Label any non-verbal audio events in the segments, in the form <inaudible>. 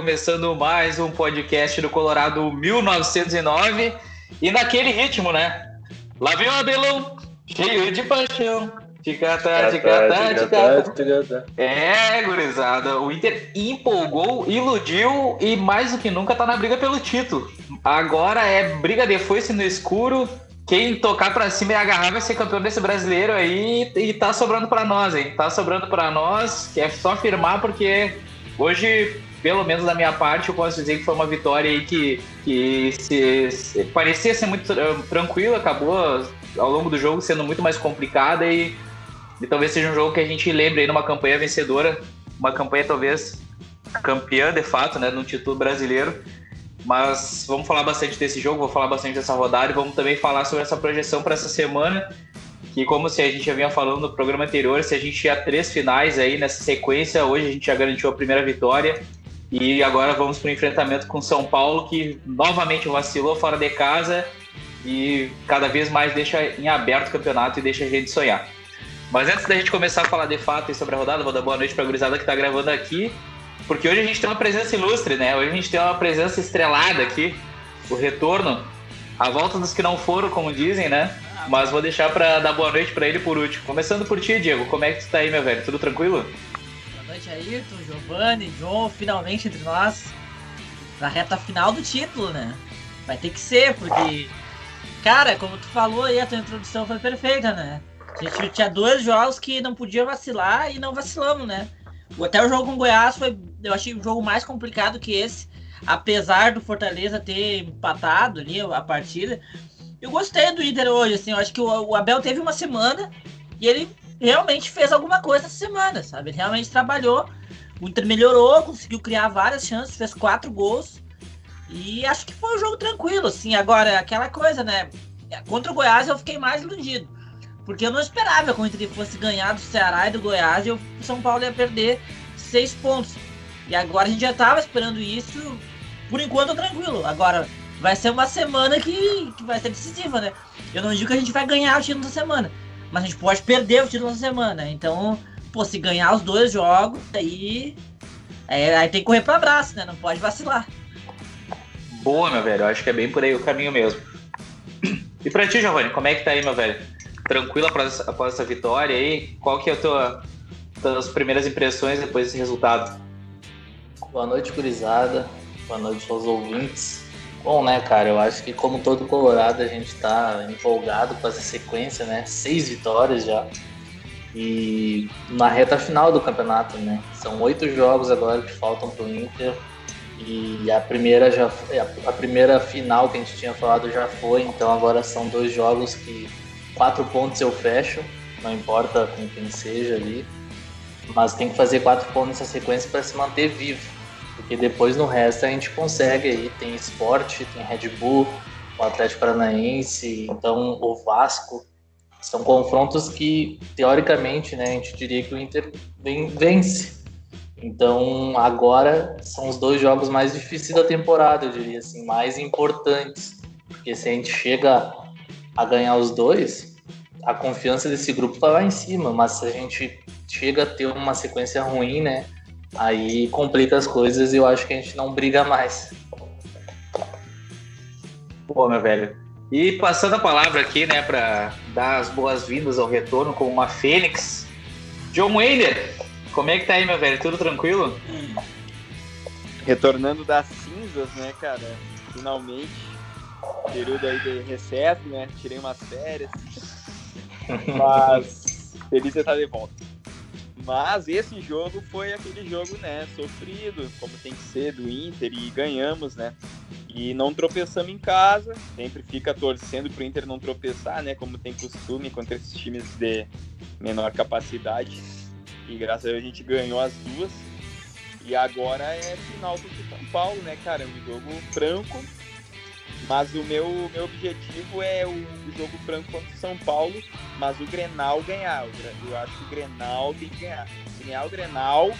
começando mais um podcast do Colorado 1909 e naquele ritmo, né? Lá vem o Abelão, cheio de paixão. Ticatá, ticatá, ticatá. É, gurizada, o Inter empolgou, iludiu e mais do que nunca tá na briga pelo título. Agora é briga de foice no escuro. Quem tocar pra cima e agarrar vai ser campeão desse brasileiro aí e tá sobrando pra nós, hein? Tá sobrando pra nós, que é só afirmar porque hoje pelo menos da minha parte, eu posso dizer que foi uma vitória aí que, que se, se, parecia ser muito tranquila, acabou ao longo do jogo sendo muito mais complicada e e talvez seja um jogo que a gente lembre aí numa campanha vencedora, uma campanha talvez campeã de fato, né, no título brasileiro. Mas vamos falar bastante desse jogo, vou falar bastante dessa rodada e vamos também falar sobre essa projeção para essa semana. Que, como se a gente já vinha falando no programa anterior, se a gente tinha três finais aí nessa sequência, hoje a gente já garantiu a primeira vitória. E agora vamos para o enfrentamento com São Paulo, que novamente vacilou fora de casa e cada vez mais deixa em aberto o campeonato e deixa a gente sonhar. Mas antes da gente começar a falar de fato sobre a rodada, vou dar boa noite para a gurizada que está gravando aqui, porque hoje a gente tem uma presença ilustre, né? Hoje a gente tem uma presença estrelada aqui, o retorno, a volta dos que não foram, como dizem, né? Mas vou deixar para dar boa noite para ele por último. Começando por ti, Diego, como é que tu tá aí, meu velho? Tudo tranquilo? Noite, Ayrton, Giovanni, João, finalmente entre nós, na reta final do título, né? Vai ter que ser, porque, cara, como tu falou aí, a tua introdução foi perfeita, né? A gente tinha dois jogos que não podia vacilar e não vacilamos, né? Até o jogo com o Goiás foi, eu achei um jogo mais complicado que esse, apesar do Fortaleza ter empatado ali a partida. Eu gostei do Inter hoje, assim, eu acho que o, Abel teve uma semana e ele realmente fez alguma coisa essa semana, sabe? Ele realmente trabalhou, o Inter melhorou, conseguiu criar várias chances, fez quatro gols e acho que foi um jogo tranquilo, assim. Agora, aquela coisa, né? Contra o Goiás eu fiquei mais iludido porque eu não esperava que o Inter fosse ganhar do Ceará e do Goiás e o São Paulo ia perder seis pontos. E agora a gente já estava esperando isso, por enquanto tranquilo. Agora vai ser uma semana que, que vai ser decisiva, né? Eu não digo que a gente vai ganhar o título da semana, mas a gente pode perder o título da semana. Então, pô, se ganhar os dois jogos, aí, aí, aí tem que correr para abraço, né? Não pode vacilar. Boa, meu velho. Eu acho que é bem por aí o caminho mesmo. E pra ti, Giovanni, como é que tá aí, meu velho? tranquila após, após essa vitória aí? Qual que é a tua tuas primeiras impressões depois desse resultado? Boa noite, gurizada. Boa noite aos ouvintes. Bom, né, cara, eu acho que como todo Colorado a gente tá empolgado com essa sequência, né? Seis vitórias já. E na reta final do campeonato, né? São oito jogos agora que faltam pro Inter. E a primeira já a primeira final que a gente tinha falado já foi, então agora são dois jogos que quatro pontos eu fecho, não importa com quem seja ali, mas tem que fazer quatro pontos nessa sequência para se manter vivo, porque depois no resto a gente consegue aí, tem esporte, tem Red Bull, o Atlético Paranaense, então o Vasco, são confrontos que teoricamente, né, a gente diria que o Inter vence. Então agora são os dois jogos mais difíceis da temporada, eu diria assim, mais importantes, porque se a gente chega a ganhar os dois, a confiança desse grupo tá lá em cima, mas se a gente chega a ter uma sequência ruim, né? Aí complica as coisas e eu acho que a gente não briga mais. Pô, meu velho. E passando a palavra aqui, né, para dar as boas-vindas ao retorno com uma Fênix. John Wayler, como é que tá aí, meu velho? Tudo tranquilo? Retornando das cinzas, né, cara? Finalmente. Período aí de recesso, né? Tirei umas férias <laughs> mas feliz de estar de volta. Mas esse jogo foi aquele jogo, né, sofrido, como tem que ser do Inter e ganhamos, né? E não tropeçamos em casa, sempre fica torcendo pro Inter não tropeçar, né, como tem costume contra esses times de menor capacidade. E graças a Deus a gente ganhou as duas. E agora é final contra o São Paulo, né, cara? É um jogo franco, mas o meu, meu objetivo é o, jogo franco contra o São Paulo, mas o Grenal ganhar. Eu acho que o Grenal tem que ganhar. Se ganhar o Grenal,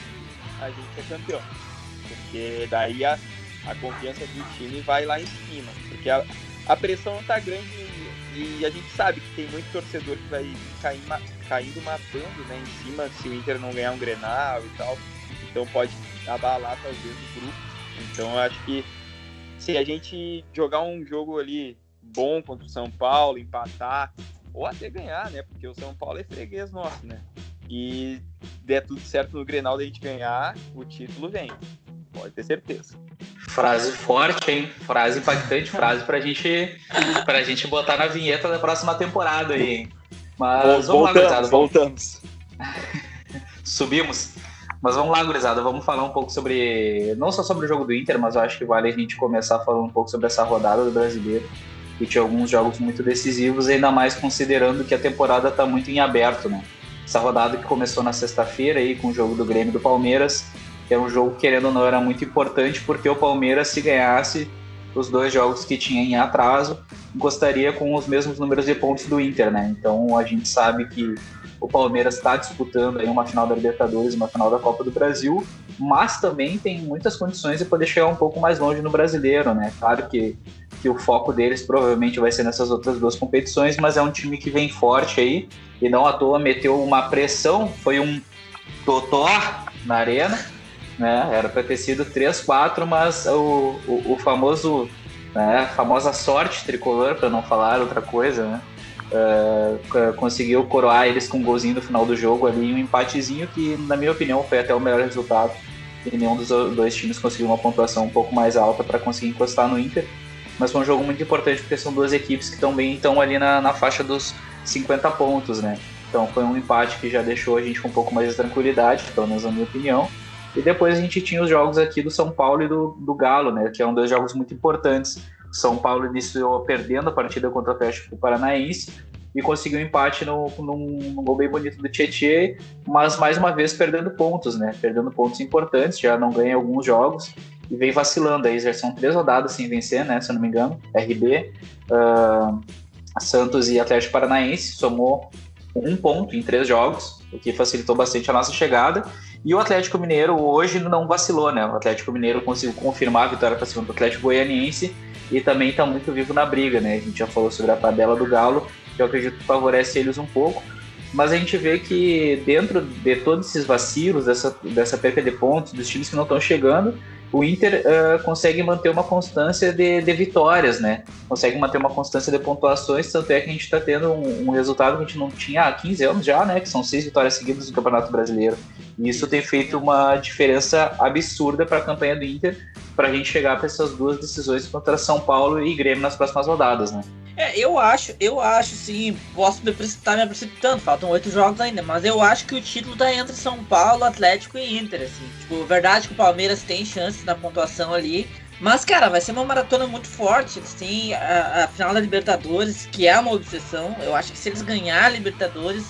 a gente é campeão. Porque daí a, a confiança do time vai lá em cima. Porque a, a pressão tá grande e, e a gente sabe que tem muito torcedor que vai cair, caindo matando né, em cima se o Inter não ganhar um Grenal e tal. então pode abalar talvez o grupo. Então eu acho que se a gente jogar um jogo ali bom contra o São Paulo, empatar, ou até ganhar, né? Porque o São Paulo é freguês nosso, né? E der tudo certo no Grenal da gente ganhar, o título vem. Pode ter certeza. Frase forte, hein? Frase impactante, frase pra gente, pra gente botar na vinheta da próxima temporada aí, hein? Mas vamos voltamos, lá, voltamos. <laughs> Subimos. Mas vamos lá, gurizada, vamos falar um pouco sobre. Não só sobre o jogo do Inter, mas eu acho que vale a gente começar falando um pouco sobre essa rodada do brasileiro. Que tinha alguns jogos muito decisivos, ainda mais considerando que a temporada está muito em aberto, né? Essa rodada que começou na sexta-feira aí com o jogo do Grêmio do Palmeiras, que é um jogo que, querendo ou não, era muito importante, porque o Palmeiras, se ganhasse os dois jogos que tinha em atraso, gostaria com os mesmos números de pontos do Inter, né? Então a gente sabe que o Palmeiras está disputando aí uma final da Libertadores, uma final da Copa do Brasil, mas também tem muitas condições de poder chegar um pouco mais longe no brasileiro, né? Claro que, que o foco deles provavelmente vai ser nessas outras duas competições, mas é um time que vem forte aí e não à toa meteu uma pressão, foi um totó na arena, né? Era para ter sido 3-4, mas o, o, o famoso, né, famosa sorte tricolor, para não falar outra coisa, né? Uh, conseguiu coroar eles com um golzinho no final do jogo ali, um empatezinho que, na minha opinião, foi até o melhor resultado. E nenhum dos dois times conseguiu uma pontuação um pouco mais alta para conseguir encostar no Inter. Mas foi um jogo muito importante porque são duas equipes que também estão ali na, na faixa dos 50 pontos, né? Então foi um empate que já deixou a gente com um pouco mais de tranquilidade, pelo menos na minha opinião. E depois a gente tinha os jogos aqui do São Paulo e do, do Galo, né? Que é um dos jogos muito importantes são Paulo iniciou perdendo a partida contra o Atlético Paranaense e conseguiu um empate no, num, num gol bem bonito do Tietchan, mas mais uma vez perdendo pontos, né? Perdendo pontos importantes, já não ganha alguns jogos e vem vacilando. Aí já são três rodadas sem vencer, né? Se eu não me engano. RB, uh, Santos e Atlético Paranaense somou um ponto em três jogos, o que facilitou bastante a nossa chegada. E o Atlético Mineiro hoje não vacilou, né? O Atlético Mineiro conseguiu confirmar a vitória para cima do Atlético Goianiense e também está muito vivo na briga, né? A gente já falou sobre a tabela do Galo, que eu acredito que favorece eles um pouco. Mas a gente vê que dentro de todos esses vacilos, dessa, dessa perca de pontos, dos times que não estão chegando, o Inter uh, consegue manter uma constância de, de, vitórias, né? Consegue manter uma constância de pontuações, tanto é que a gente está tendo um, um, resultado que a gente não tinha há 15 anos já, né? Que são seis vitórias seguidas no Campeonato Brasileiro. E isso tem feito uma diferença absurda para a campanha do Inter, para a gente chegar para essas duas decisões contra São Paulo e Grêmio nas próximas rodadas, né? É, eu acho, eu acho sim, posso me estar me precipitando, faltam oito jogos ainda, mas eu acho que o título tá entre São Paulo, Atlético e Inter, assim. Tipo, verdade que o Palmeiras tem chances na pontuação ali, mas, cara, vai ser uma maratona muito forte. Eles têm a, a, final da Libertadores, que é uma obsessão. Eu acho que se eles ganhar a Libertadores,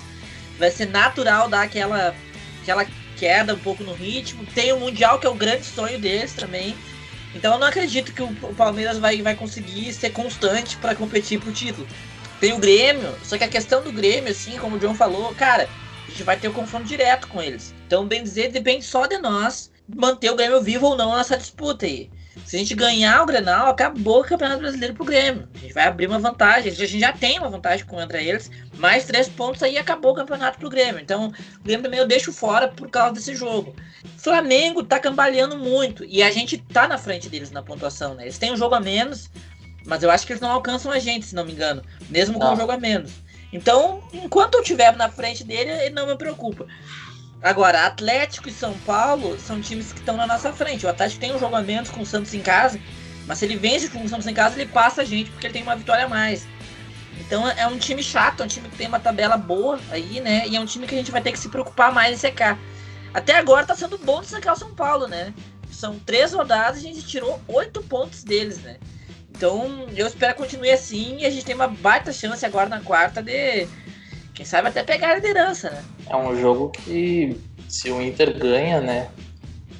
vai ser natural dar aquela, aquela queda um pouco no ritmo. Tem o Mundial, que é o grande sonho deles também. Então eu não acredito que o Palmeiras vai, vai conseguir ser constante para competir pro título. Tem o Grêmio, só que a questão do Grêmio, assim, como o John falou, cara, a gente vai ter o um confronto direto com eles. Então, bem dizer, depende só de nós manter o Grêmio vivo ou não nessa disputa aí. Se a gente ganhar o Grenal, acabou o Campeonato Brasileiro pro Grêmio. A gente vai abrir uma vantagem. A gente já tem uma vantagem contra eles. Mais três pontos aí acabou o campeonato pro Grêmio. Então, o Grêmio também eu deixo fora por causa desse jogo. Flamengo tá cambaleando muito. E a gente tá na frente deles na pontuação, né? Eles têm um jogo a menos. Mas eu acho que eles não alcançam a gente, se não me engano. Mesmo com um jogo a menos. Então, enquanto eu estiver na frente dele, ele não me preocupa. Agora, Atlético e São Paulo são times que estão na nossa frente. O Atlético tem um jogo a menos com o Santos em casa, mas se ele vence com o Santos em casa, ele passa a gente, porque ele tem uma vitória a mais. Então é um time chato, é um time que tem uma tabela boa aí, né? E é um time que a gente vai ter que se preocupar mais em secar. Até agora tá sendo bom de secar o São Paulo, né? São três rodadas e a gente tirou oito pontos deles, né? Então eu espero que continue assim e a gente tem uma baita chance agora na quarta de quem sabe até pegar a liderança, né? É um jogo que, se o Inter ganha, né?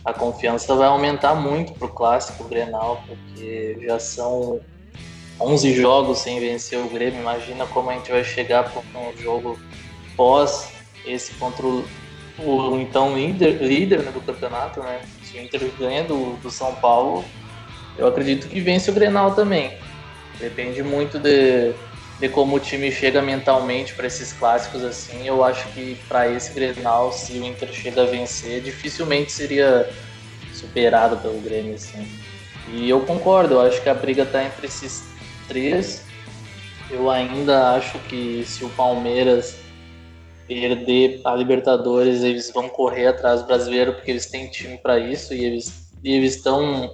A confiança vai aumentar muito pro clássico Grenal, porque já são 11 jogos sem vencer o Grêmio. Imagina como a gente vai chegar para um jogo pós esse contra o, o então líder, líder né, do campeonato, né? Se o Inter ganha do, do São Paulo, eu acredito que vence o Grenal também. Depende muito de de como o time chega mentalmente para esses clássicos assim. Eu acho que para esse Grenal, se o Inter chega a vencer, dificilmente seria superado pelo Grêmio assim. E eu concordo, eu acho que a briga está entre esses três. Eu ainda acho que se o Palmeiras perder a Libertadores, eles vão correr atrás do brasileiro porque eles têm time para isso e eles e eles estão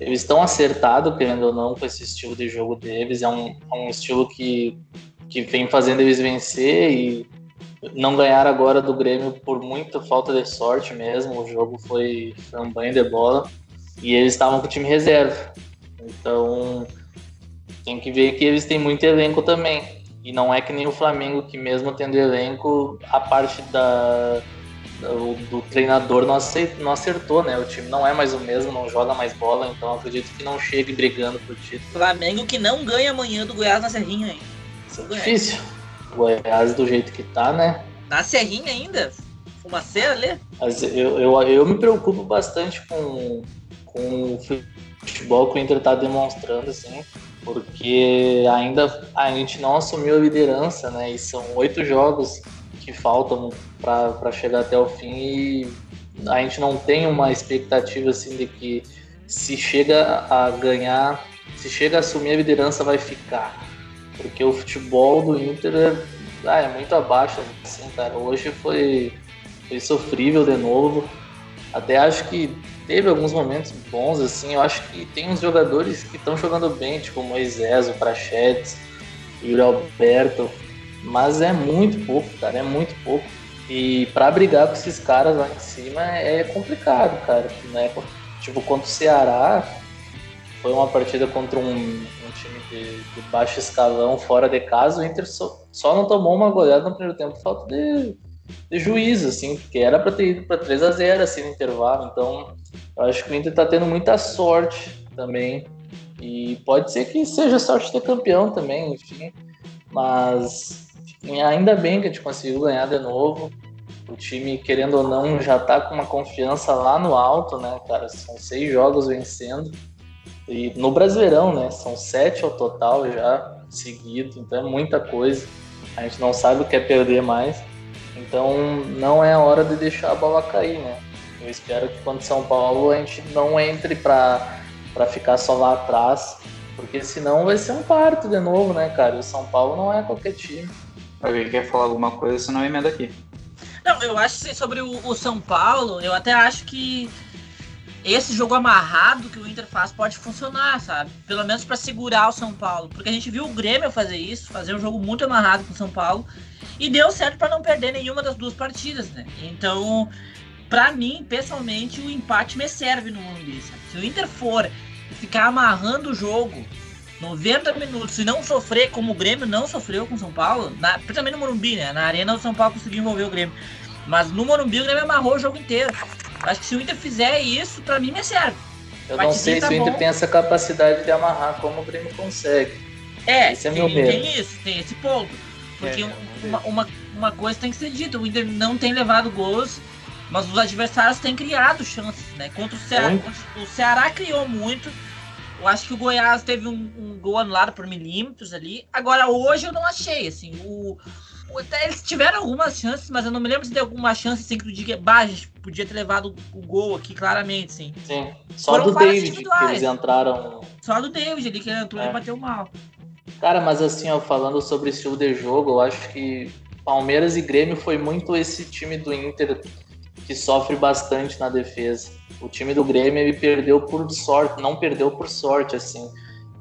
eles estão acertados, querendo ou não, com esse estilo de jogo deles. É um, é um estilo que, que vem fazendo eles vencer e não ganhar agora do Grêmio por muita falta de sorte mesmo. O jogo foi, foi um banho de bola e eles estavam com o time reserva. Então tem que ver que eles têm muito elenco também. E não é que nem o Flamengo, que mesmo tendo elenco, a parte da, do, do treinador não acertou, não acertou, né? O time não é mais o mesmo, não joga mais bola, então acredito que não chegue brigando por título. Flamengo que não ganha amanhã do Goiás na Serrinha, hein? Isso é difícil. Goiás do jeito que tá, né? Na Serrinha ainda? Fumaceira ali? Mas eu, eu, eu me preocupo bastante com, com o futebol que o Inter tá demonstrando, assim, porque ainda a gente não assumiu a liderança, né? E são oito jogos que faltam para chegar até o fim e a gente não tem uma expectativa assim de que se chega a ganhar, se chega a assumir a liderança vai ficar. Porque o futebol do Inter é, ah, é muito abaixo, assim, cara. Hoje foi, foi sofrível de novo. Até acho que teve alguns momentos bons, assim. Eu acho que tem uns jogadores que estão jogando bem, tipo Moisés, o Prachetes, o Yuri Alberto. Mas é muito pouco, cara, é muito pouco. E para brigar com esses caras lá em cima é complicado, cara. Né? Tipo, contra o Ceará, foi uma partida contra um, um time de, de, baixo escalão, fora de casa. O Inter só, só não tomou uma goleada no primeiro tempo falta de, de juízo, assim, porque era para ter ido para 3 a 0 assim no intervalo. Então, eu acho que o Inter tá tendo muita sorte também. E pode ser que seja sorte de campeão também, enfim. Mas e ainda bem que a gente conseguiu ganhar de novo. O time, querendo ou não, já tá com uma confiança lá no alto, né, cara? São seis jogos vencendo. E no Brasileirão, né? São sete ao total já seguido, então é muita coisa. A gente não sabe o que é perder mais. Então não é a hora de deixar a bola cair, né? Eu espero que quando São Paulo a gente não entre para ficar só lá atrás, porque senão vai ser um parto de novo, né, cara? O São Paulo não é qualquer time. Alguém quer falar alguma coisa, senão emenda aqui. Não, eu acho que sobre o, o, São Paulo, eu até acho que esse jogo amarrado que o Inter faz pode funcionar, sabe? Pelo menos para segurar o São Paulo. Porque a gente viu o Grêmio fazer isso, fazer um jogo muito amarrado com o São Paulo. E deu certo para não perder nenhuma das duas partidas, né? Então, para mim, pessoalmente, o empate me serve no Morumbi, sabe? Se o Inter for ficar amarrando o jogo 90 minutos e não sofrer como o Grêmio não sofreu com o São Paulo, na, principalmente no Morumbi, né? Na Arena o São Paulo conseguiu envolver o Grêmio. Mas no Morumbi o Grêmio amarrou o jogo inteiro. Acho que se o Inter fizer isso, pra mim me serve. Eu não sei tá se o Inter bom. tem essa capacidade de amarrar como o Grêmio consegue. É, esse é tem, meu medo. tem isso, tem esse ponto. Porque é, uma, uma, uma coisa tem que ser dita, o Inter não tem levado gols, mas os adversários têm criado chances, né? Contra o Ceará, o Ceará criou muito, eu acho que o Goiás teve um, um gol anulado por milímetros ali. Agora, hoje eu não achei, assim. O, o, eles tiveram algumas chances, mas eu não me lembro se deu alguma chance assim que tu diga, podia ter levado o gol aqui claramente, sim. Sim. Só Foram do David que eles entraram. Só do David ali que ele entrou é. e bateu mal. Cara, mas assim, ó, falando sobre estilo de jogo, eu acho que Palmeiras e Grêmio foi muito esse time do Inter que sofre bastante na defesa. O time do Grêmio ele perdeu por sorte, não perdeu por sorte, assim.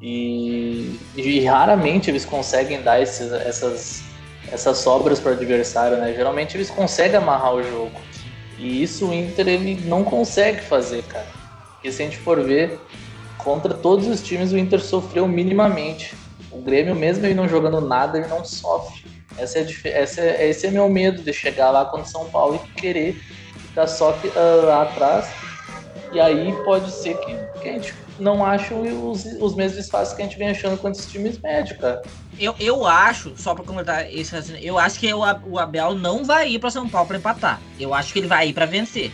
E, e raramente eles conseguem dar esses, essas, essas sobras para o adversário, né? Geralmente eles conseguem amarrar o jogo. E isso o Inter ele não consegue fazer, cara. Porque se a gente for ver, contra todos os times o Inter sofreu minimamente. O Grêmio, mesmo ele não jogando nada, ele não sofre. Essa é, essa é, esse é meu medo de chegar lá contra São Paulo e querer ficar só uh, lá atrás e aí pode ser que, que a gente não ache os, os mesmos espaços que a gente vem achando com esses times médios, cara. Eu, eu acho, só pra comentar esse eu acho que o, o Abel não vai ir pra São Paulo pra empatar. Eu acho que ele vai ir pra vencer.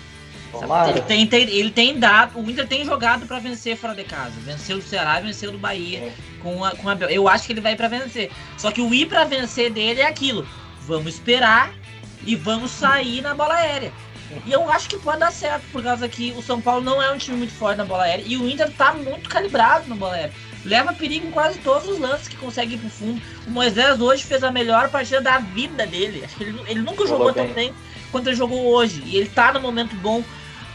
Ele tem, tem, ele tem dado, o Inter tem jogado para vencer fora de casa. Venceu o Ceará venceu o Bahia é. com, a, com a Eu acho que ele vai para vencer. Só que o ir para vencer dele é aquilo. Vamos esperar e vamos sair na bola aérea. E eu acho que pode dar certo, por causa que o São Paulo não é um time muito forte na bola aérea e o Inter tá muito calibrado na bola aérea. Leva perigo em quase todos os lances que consegue ir pro fundo. O Moisés hoje fez a melhor partida da vida dele. Acho <laughs> que ele, ele nunca jogou, jogou tão bem quanto ele jogou hoje. E ele tá no momento bom.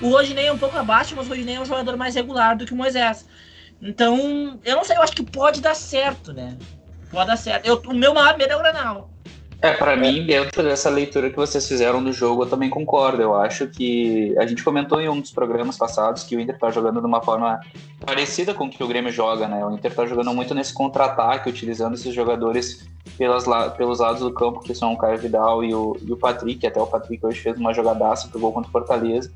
O Rodinei é um pouco abaixo, mas o Rodinei é um jogador mais regular do que o Moisés. Então, eu não sei, eu acho que pode dar certo, né? Pode dar certo. Eu, o meu maior medo é o Granal. É, para mim, dentro dessa leitura que vocês fizeram do jogo, eu também concordo. Eu acho que a gente comentou em um dos programas passados que o Inter tá jogando de uma forma parecida com o que o Grêmio joga, né? O Inter tá jogando muito nesse contra-ataque, utilizando esses jogadores pelas, pelos lados do campo, que são o Caio Vidal e o, e o Patrick. Até o Patrick hoje fez uma jogadaça pro gol contra o Fortaleza.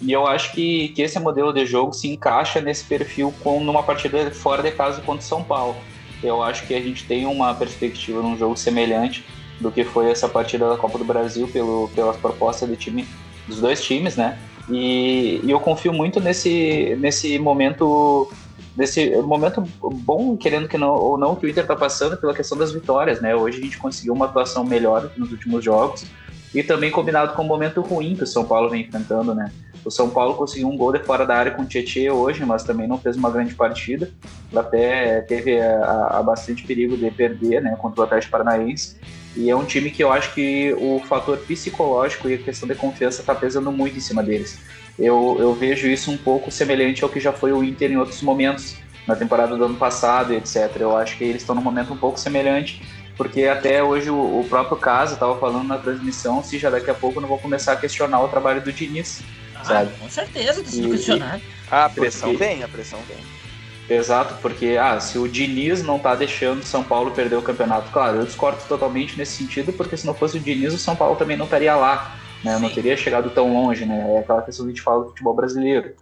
E eu acho que, que esse modelo de jogo se encaixa nesse perfil com numa partida fora de casa contra o São Paulo. Eu acho que a gente tem uma perspectiva num jogo semelhante do que foi essa partida da Copa do Brasil pelo, pelas propostas time dos dois times, né? E, e eu confio muito nesse, nesse momento nesse momento bom, querendo que não ou não, que o Inter está passando pela questão das vitórias, né? Hoje a gente conseguiu uma atuação melhor nos últimos jogos e também combinado com o momento ruim que o São Paulo vem enfrentando, né? O São Paulo conseguiu um gol de fora da área com o Tietchan hoje, mas também não fez uma grande partida. Até teve a, a bastante perigo de perder, né, contra o Atlético Paranaense. E é um time que eu acho que o fator psicológico e a questão de confiança está pesando muito em cima deles. Eu, eu vejo isso um pouco semelhante ao que já foi o Inter em outros momentos, na temporada do ano passado, etc. Eu acho que eles estão num momento um pouco semelhante, porque até hoje o, o próprio caso estava falando na transmissão se já daqui a pouco não vou começar a questionar o trabalho do Diniz, ah, sabe? Com certeza, está sendo questionado. Ah, a pressão porque... vem, a pressão vem. Exato, porque ah, se o Diniz não tá deixando o São Paulo perder o campeonato, claro, eu discordo totalmente nesse sentido, porque se não fosse o Diniz, o São Paulo também não estaria lá, né? Não teria chegado tão longe, né? É aquela questão que a gente fala do futebol brasileiro.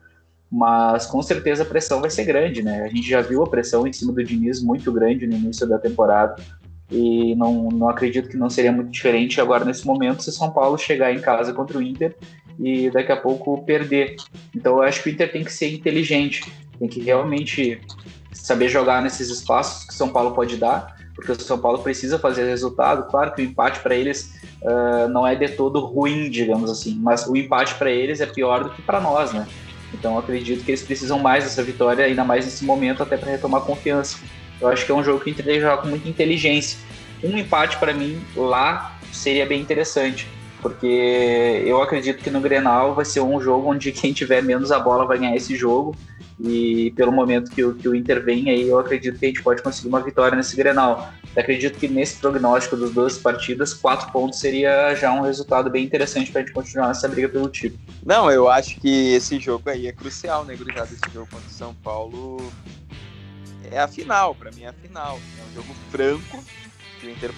Mas com certeza a pressão vai ser grande, né? A gente já viu a pressão em cima do Diniz muito grande no início da temporada. E não, não acredito que não seria muito diferente agora nesse momento se São Paulo chegar em casa contra o Inter e daqui a pouco perder. Então eu acho que o Inter tem que ser inteligente tem que realmente saber jogar nesses espaços que São Paulo pode dar, porque o São Paulo precisa fazer resultado. Claro que o empate para eles uh, não é de todo ruim, digamos assim, mas o empate para eles é pior do que para nós, né? Então acredito que eles precisam mais dessa vitória, ainda mais nesse momento, até para retomar confiança. Eu acho que é um jogo que o Inter deve jogar com muita inteligência. Um empate para mim lá seria bem interessante, porque eu acredito que no Grenal vai ser um jogo onde quem tiver menos a bola vai ganhar esse jogo e pelo momento que o, que o Inter vem aí, eu acredito que a gente pode conseguir uma vitória nesse Grenal. Eu acredito que nesse prognóstico das duas partidas, quatro pontos seria já um resultado bem interessante para a gente continuar nessa briga pelo título. Não, eu acho que esse jogo aí é crucial, né, gurizada? Esse jogo contra o São Paulo é a final, para mim é a final. É um jogo franco, que o Inter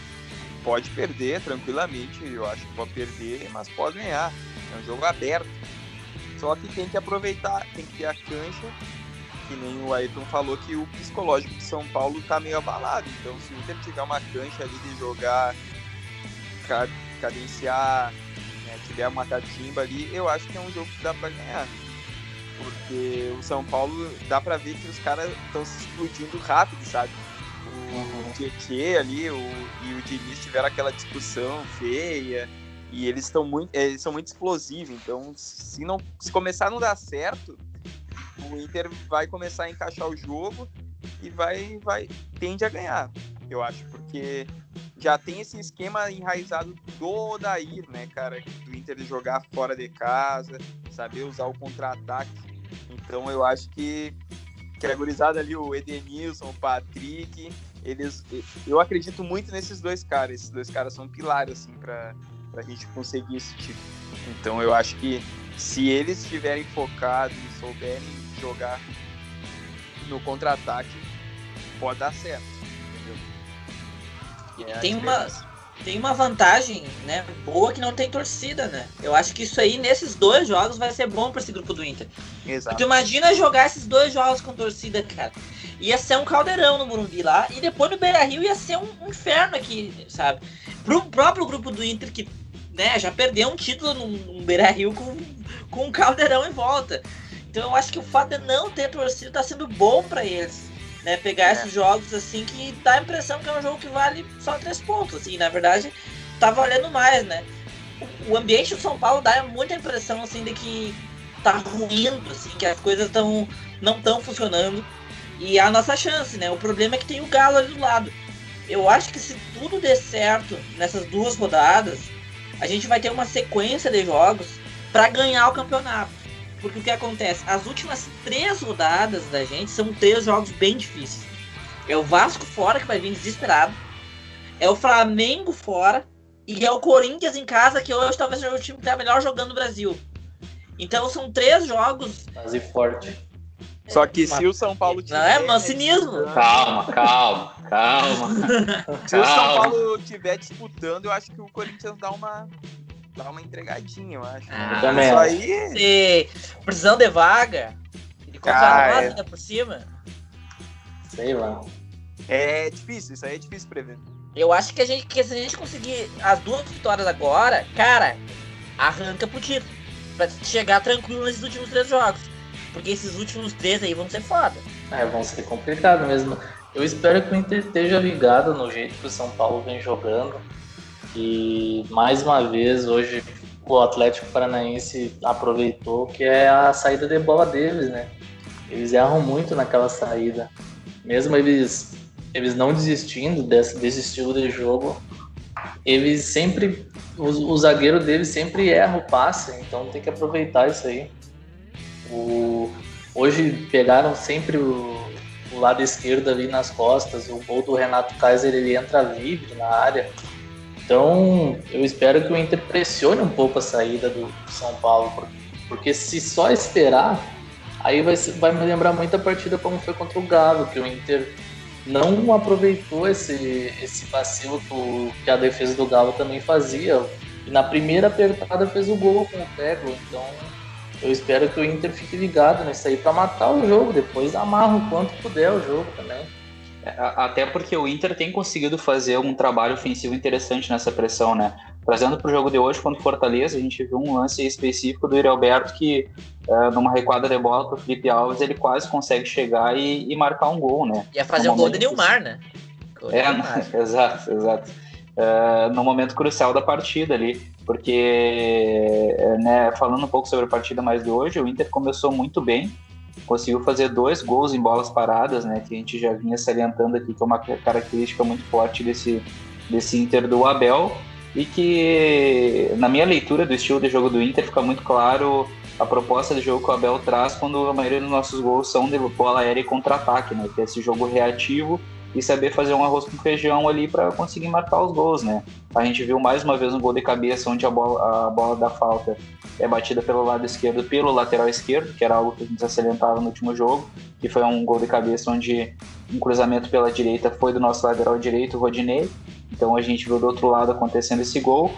pode perder tranquilamente, eu acho que pode perder, mas pode ganhar. É um jogo aberto só que tem que aproveitar, tem que ter a cancha, que nem o Ayrton falou, que o psicológico de São Paulo tá meio abalado. Então, se o Inter tiver uma cancha ali de jogar, cadenciar, né, tiver uma tatimba ali, eu acho que é um jogo que dá para ganhar. Porque o São Paulo dá para ver que os caras estão se explodindo rápido, sabe? O uhum. Tietê ali o, e o Diniz tiveram aquela discussão feia e eles estão muito, eles são muito explosivos, então se não se começar a não dar certo, o Inter vai começar a encaixar o jogo e vai vai tende a ganhar, eu acho, porque já tem esse esquema enraizado do Odair, né, cara, do Inter de jogar fora de casa, saber usar o contra-ataque. Então eu acho que que a gurizada ali, o Edenilson, o Patrick, eles eu acredito muito nesses dois caras. Esses dois caras são pilares assim para para a gente conseguir esse tipo. Então eu acho que se eles estiverem focados e souberem jogar no contra-ataque, pode dar certo. É tem uma tem uma vantagem, né, boa que não tem torcida, né? Eu acho que isso aí nesses dois jogos vai ser bom para esse grupo do Inter. Exato. Tu imagina jogar esses dois jogos com torcida, cara. Ia ser um caldeirão no Morumbi lá e depois no Beira-Rio ia ser um, um inferno aqui, sabe? Pro próprio grupo do Inter que né, já perdeu um título no, no Beira Rio com, com um caldeirão em volta. Então eu acho que o fato de não ter torcida tá sendo bom para eles. Né, pegar é. esses jogos assim que dá a impressão que é um jogo que vale só três pontos. Assim, na verdade, tá valendo mais, né? O, o ambiente do São Paulo dá muita impressão assim de que tá ruindo, assim, que as coisas tão, não estão funcionando. E é a nossa chance, né? O problema é que tem o Galo ali do lado. Eu acho que se tudo der certo nessas duas rodadas, a gente vai ter uma sequência de jogos para ganhar o campeonato. Porque o que acontece? As últimas três rodadas da gente são três jogos bem difíceis. É o Vasco fora, que vai vir desesperado. É o Flamengo fora. E é o Corinthians em casa, que hoje talvez seja o time que está melhor jogando no Brasil. Então são três jogos. Quase forte. Só que se o São Paulo tiver. Não é mancinismo. Calma, calma, calma. se o São Paulo tiver disputando, eu acho que o Corinthians dá uma. Dá uma entregadinha, eu acho. Ah, também. Isso aí. Se prisão de vaga. Ele compra ah, é. por cima. Sei lá. É difícil, isso aí é difícil prever. Eu acho que a gente, que se a gente conseguir as duas vitórias agora, cara, arranca pro título. Pra chegar tranquilo nesses últimos três jogos. Porque esses últimos três aí vão ser foda. É, vão ser complicados mesmo. Eu espero que o Inter esteja ligado no jeito que o São Paulo vem jogando. E mais uma vez hoje o Atlético Paranaense aproveitou que é a saída de bola deles, né? Eles erram muito naquela saída. Mesmo eles, eles não desistindo desse, desse estilo de jogo, eles sempre. O, o zagueiro deles sempre erra o passe, então tem que aproveitar isso aí. O, hoje pegaram sempre o, o, lado esquerdo ali nas costas. O gol do Renato Kaiser ele entra livre na área. Então eu espero que o Inter pressione um pouco a saída do São Paulo, porque se só esperar, aí vai, vai me lembrar muito a partida como foi contra o Galo, que o Inter não aproveitou esse, esse vacilo que, que a defesa do Galo também fazia. E na primeira apertada fez o gol com o Pego. Então eu espero que o Inter fique ligado nisso aí para matar o jogo, depois amarra o quanto puder o jogo também. É, até porque o Inter tem conseguido fazer um trabalho ofensivo interessante nessa pressão, né? Trazendo para o jogo de hoje contra o Fortaleza, a gente viu um lance específico do Alberto que, é, numa recuada de bola para o Felipe Alves, ele quase consegue chegar e, e marcar um gol, né? Ia fazer um gol do Neymar, né? é, Neymar. <laughs> exato, exato. Uh, no momento crucial da partida ali, porque, né, falando um pouco sobre a partida mais de hoje, o Inter começou muito bem, conseguiu fazer dois gols em bolas paradas, né, que a gente já vinha salientando aqui, que é uma característica muito forte desse, desse Inter do Abel, e que, na minha leitura do estilo de jogo do Inter, fica muito claro a proposta de jogo que o Abel traz quando a maioria dos nossos gols são de bola aérea e contra-ataque, né, que é esse jogo reativo e saber fazer um arroz com feijão ali para conseguir marcar os gols, né? A gente viu mais uma vez um gol de cabeça onde a bola, a bola da falta é batida pelo lado esquerdo, pelo lateral esquerdo, que era algo que a gente salientava no último jogo, que foi um gol de cabeça onde um cruzamento pela direita foi do nosso lateral direito, o Rodinei. Então a gente viu do outro lado acontecendo esse gol.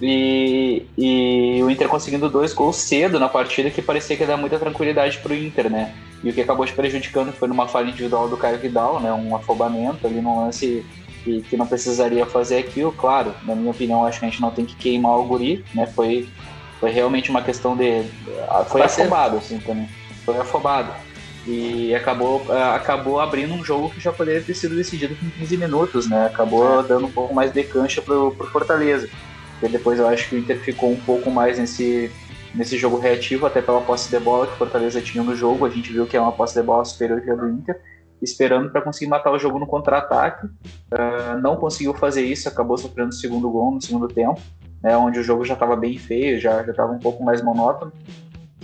E, e o Inter conseguindo dois gols cedo na partida que parecia que ia dar muita tranquilidade para o Inter, né? E o que acabou te prejudicando foi numa falha individual do Caio Vidal, né? Um afobamento ali num lance que, que não precisaria fazer aquilo. Claro, na minha opinião, acho que a gente não tem que queimar o guri, né? Foi, foi realmente uma questão de. Foi afobado, assim, também. Foi afobado. E acabou, acabou abrindo um jogo que já poderia ter sido decidido com 15 minutos, né? Acabou é. dando um pouco mais de cancha pro, pro Fortaleza. E depois eu acho que o Inter ficou um pouco mais nesse, nesse jogo reativo, até pela posse de bola que o Fortaleza tinha no jogo. A gente viu que é uma posse de bola superior que a do Inter, esperando para conseguir matar o jogo no contra-ataque. Uh, não conseguiu fazer isso, acabou sofrendo o segundo gol no segundo tempo, né, onde o jogo já estava bem feio, já estava um pouco mais monótono.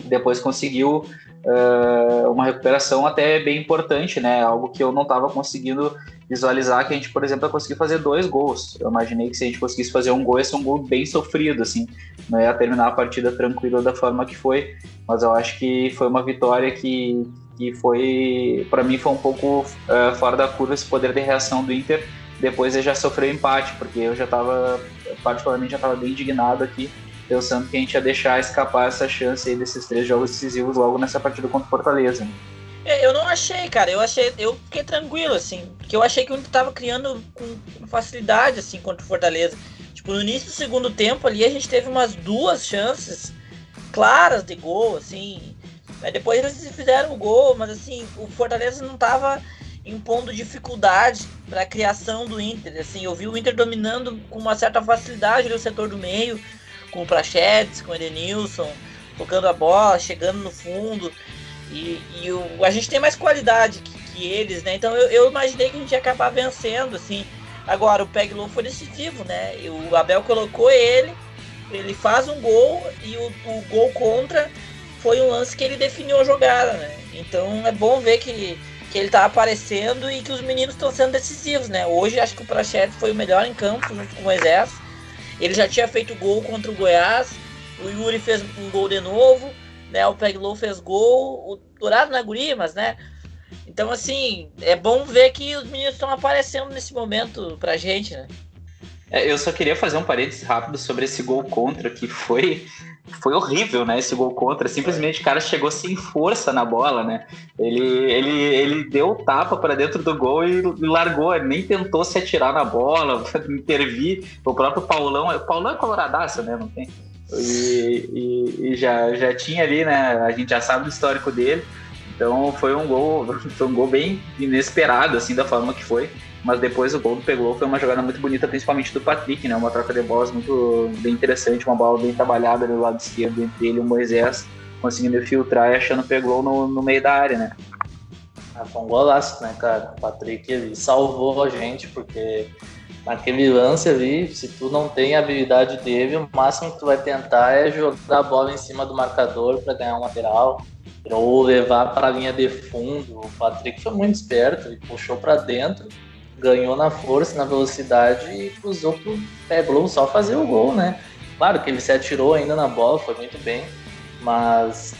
Depois conseguiu uh, uma recuperação até bem importante, né? Algo que eu não estava conseguindo visualizar que a gente, por exemplo, ia conseguir fazer dois gols. Eu imaginei que se a gente conseguisse fazer um gol, ia ser um gol bem sofrido, assim. Não ia terminar a partida tranquila da forma que foi, mas eu acho que foi uma vitória que, que foi, para mim, foi um pouco uh, fora da curva esse poder de reação do Inter. Depois ele já sofreu empate, porque eu já estava, particularmente, já estava bem indignado aqui pensando que a gente ia deixar escapar essa chance aí desses três jogos decisivos logo nessa partida contra o Fortaleza. É, eu não achei, cara. Eu achei, eu fiquei tranquilo, assim, porque eu achei que o Inter tava criando com facilidade, assim, contra o Fortaleza. Tipo, no início do segundo tempo ali, a gente teve umas duas chances claras de gol, assim. Depois eles fizeram o gol, mas assim, o Fortaleza não tava impondo dificuldade para a criação do Inter. Assim, eu vi o Inter dominando com uma certa facilidade no setor do meio, com o Prachedes, com o Edenilson, tocando a bola, chegando no fundo. E, e o, a gente tem mais qualidade que, que eles, né? Então eu, eu, imaginei que a gente ia acabar vencendo, assim. Agora, o Peglow foi decisivo, né? E o Abel colocou ele, ele faz um gol e o, o gol contra foi um lance que ele definiu a jogada, né? Então é bom ver que que ele tá aparecendo e que os meninos estão sendo decisivos, né? Hoje acho que o Prachetes foi o melhor em campo junto com o Moisés. Ele já tinha feito gol contra o Goiás, o Yuri fez um gol de novo, né? O Peglow fez gol, o Dourado na é guria, mas né? Então assim, é bom ver que os meninos estão aparecendo nesse momento pra gente, né? É, eu só queria fazer um parênteses rápido sobre esse gol contra, que foi foi horrível, né? Esse gol contra. Simplesmente o cara chegou sem força na bola, né? Ele, ele, ele deu tapa para dentro do gol e, largou, nem tentou se atirar na bola, <laughs> intervir. O próprio Paulão, o Paulão é coloradaço, né? Não tem. E, e, e, já, já tinha ali, né? A gente já sabe do histórico dele. Então foi um gol, <laughs> foi um gol bem inesperado, assim, da forma que foi mas depois o gol do Pegou foi uma jogada muito bonita, principalmente do Patrick, né? Uma troca de bolas muito bem interessante, uma bola bem trabalhada do lado esquerdo entre ele e o Moisés, conseguindo filtrar e achando o Pegou no, no meio da área, né? Ah, foi um golaço, né, cara? O Patrick salvou a gente, porque naquele lance ali, se tu não tem a habilidade dele, o máximo que tu vai tentar é jogar a bola em cima do marcador para ganhar um lateral ou levar para a linha de fundo. O Patrick foi muito esperto, ele puxou para dentro ganhou na força, na velocidade e cruzou pro Pebble só fazer o gol, né? Claro que ele se atirou ainda na bola, foi muito bem, mas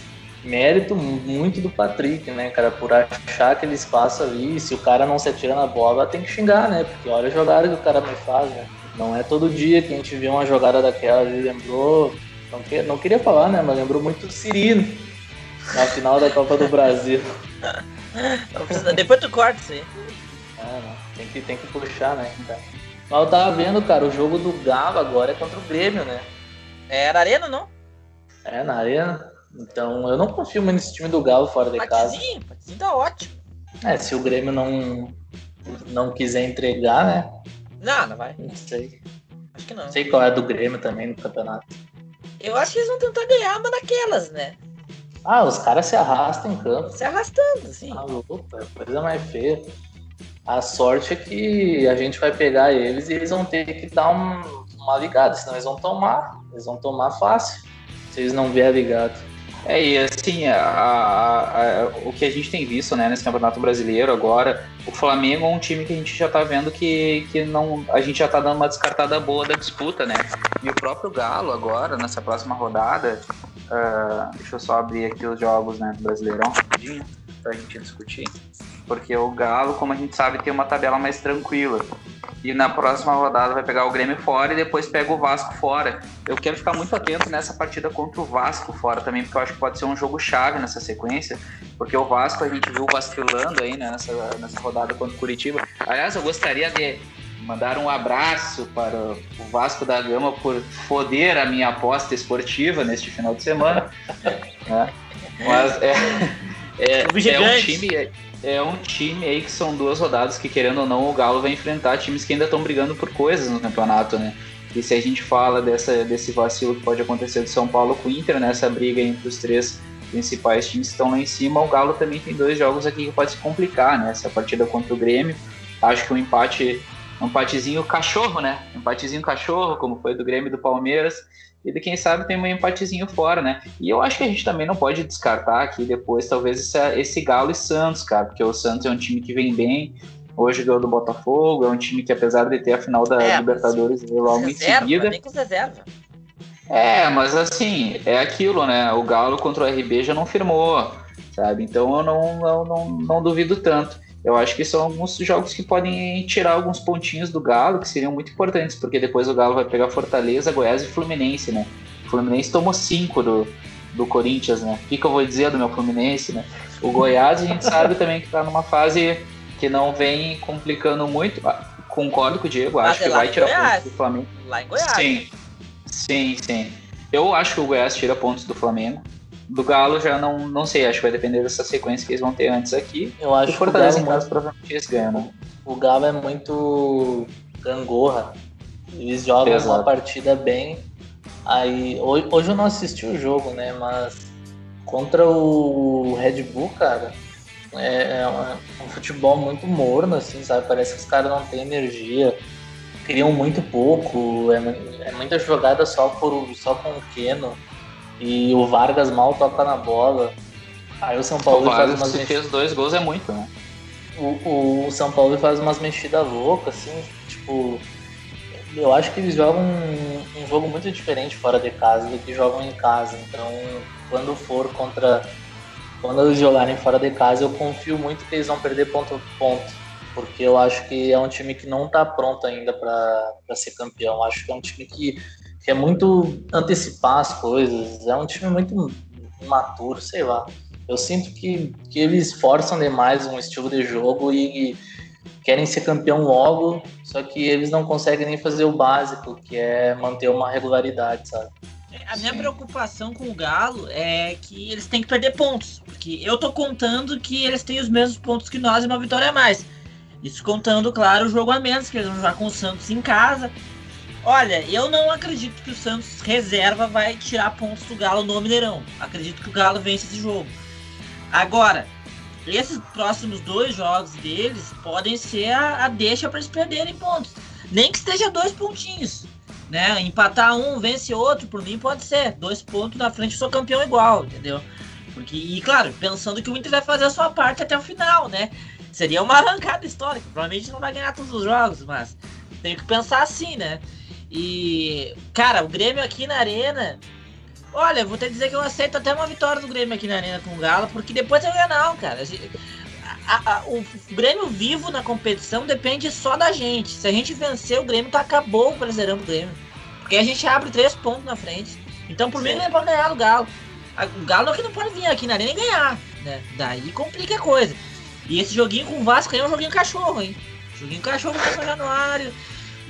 mérito muito do Patrick, né, cara, por achar aquele espaço ali, se o cara não se atira na bola, tem que xingar, né, porque olha a jogada que o cara me faz, né, não é todo dia que a gente vê uma jogada daquela, ele lembrou, não, que, não queria falar, né, mas lembrou muito o Cirino, na final da Copa do Brasil. <laughs> Depois tu corta isso aí. É, não. Tem que, tem que puxar, né? Então. Mas eu tava vendo, cara, o jogo do Galo agora é contra o Grêmio, né? É na arena, não? É, na arena. Então eu não confio muito nesse time do Galo fora de casa. Patizinho tá ótimo. É, se o Grêmio não, não quiser entregar, né? Não, não vai. Não sei. Acho que não. Não sei qual é do Grêmio também no campeonato. Eu acho que eles vão tentar ganhar uma daquelas, né? Ah, os caras se arrastam em campo. Se arrastando, sim. Ah, louco, é coisa mais feia. A sorte é que a gente vai pegar eles e eles vão ter que dar um, uma ligada, senão eles vão tomar. Eles vão tomar fácil, se eles não vier ligado. É, e assim, a, a, a, o que a gente tem visto né, nesse Campeonato Brasileiro agora, o Flamengo é um time que a gente já tá vendo que, que não, a gente já tá dando uma descartada boa da disputa, né? E o próprio Galo agora, nessa próxima rodada, uh, deixa eu só abrir aqui os jogos né, do Brasileirão rapidinho pra gente discutir porque o Galo, como a gente sabe, tem uma tabela mais tranquila. E na próxima rodada vai pegar o Grêmio fora e depois pega o Vasco fora. Eu quero ficar muito atento nessa partida contra o Vasco fora também, porque eu acho que pode ser um jogo chave nessa sequência, porque o Vasco a gente viu vacilando aí né, nessa, nessa rodada contra o Curitiba. Aliás, eu gostaria de mandar um abraço para o Vasco da Gama por foder a minha aposta esportiva neste final de semana. né? Mas é, <laughs> é, é um time é um time aí que são duas rodadas que, querendo ou não, o Galo vai enfrentar times que ainda estão brigando por coisas no campeonato, né? E se a gente fala dessa, desse vacilo que pode acontecer do São Paulo com o Inter, nessa né? briga entre os três principais times que estão lá em cima, o Galo também tem dois jogos aqui que pode se complicar, né? Essa partida contra o Grêmio, acho que um empate, um empatezinho cachorro, né? Um empatezinho cachorro, como foi do Grêmio e do Palmeiras, e de quem sabe tem um empatezinho fora, né? E eu acho que a gente também não pode descartar aqui depois, talvez, esse, esse Galo e Santos, cara, porque o Santos é um time que vem bem, hoje ganhou do Botafogo, é um time que apesar de ter a final da é, Libertadores logo em seguida. Nem com reserva. É, mas assim, é aquilo, né? O Galo contra o RB já não firmou, sabe? Então eu não, eu não, não duvido tanto. Eu acho que são alguns jogos que podem tirar alguns pontinhos do Galo, que seriam muito importantes, porque depois o Galo vai pegar Fortaleza, Goiás e Fluminense, né? O Fluminense tomou cinco do, do Corinthians, né? O que, que eu vou dizer do meu Fluminense, né? O Goiás a gente sabe também que tá numa fase que não vem complicando muito. Ah, concordo com o Diego, acho que vai tirar pontos do Flamengo. Lá em Goiás. Sim, sim, sim. Eu acho que o Goiás tira pontos do Flamengo. Do Galo já não, não sei, acho que vai depender dessa sequência que eles vão ter antes aqui. Eu acho o Fortaleza que em casa provavelmente eles ganham, né? O Galo é muito gangorra. Eles jogam Exato. uma partida bem. Aí hoje, hoje eu não assisti o jogo, né? Mas contra o Red Bull, cara, é, é um, um futebol muito morno, assim, sabe? Parece que os caras não têm energia, criam muito pouco, é, é muita jogada só, por, só com o Keno. E o Vargas mal toca na bola. Aí o São O Paulo faz Vargas, umas se mexidas fez dois gols, é muito, né? o, o São Paulo faz umas mexidas loucas, assim, tipo. Eu acho que eles jogam um, um jogo muito diferente fora de casa do que jogam em casa. Então, quando for contra. Quando eles jogarem fora de casa, eu confio muito que eles vão perder ponto a ponto. Porque eu acho que é um time que não está pronto ainda para ser campeão. Acho que é um time que quer muito antecipar as coisas. É um time muito imaturo, sei lá. Eu sinto que, que eles forçam demais um estilo de jogo e querem ser campeão logo, só que eles não conseguem nem fazer o básico, que é manter uma regularidade, sabe? A minha Sim. preocupação com o Galo é que eles têm que perder pontos. Porque eu tô contando que eles têm os mesmos pontos que nós e uma vitória a mais. Isso contando, claro, o jogo a menos, que eles vão jogar com o Santos em casa. Olha, eu não acredito que o Santos reserva vai tirar pontos do Galo no Mineirão. Acredito que o Galo vence esse jogo. Agora, esses próximos dois jogos deles podem ser a, a deixa para eles perderem pontos. Nem que esteja dois pontinhos né? Empatar um, vence outro, por mim pode ser. Dois pontos na frente, eu sou campeão igual, entendeu? Porque, e claro, pensando que o Inter vai fazer a sua parte até o final, né? Seria uma arrancada histórica. Provavelmente não vai ganhar todos os jogos, mas tem que pensar assim, né? E, cara, o Grêmio aqui na Arena. Olha, vou te dizer que eu aceito até uma vitória do Grêmio aqui na Arena com o Galo, porque depois eu ia não, cara. A a- o Grêmio vivo na competição depende só da gente. Se a gente vencer o Grêmio, tá acabou o Brasileirão do Grêmio. Porque a gente abre três pontos na frente. Então, por mim, não é pra ganhar do Galo. O Galo é que não pode vir aqui na arena e ganhar, né? Daí complica a coisa. E esse joguinho com o Vasco aí é um joguinho cachorro, hein? Joguinho cachorro com São Januário,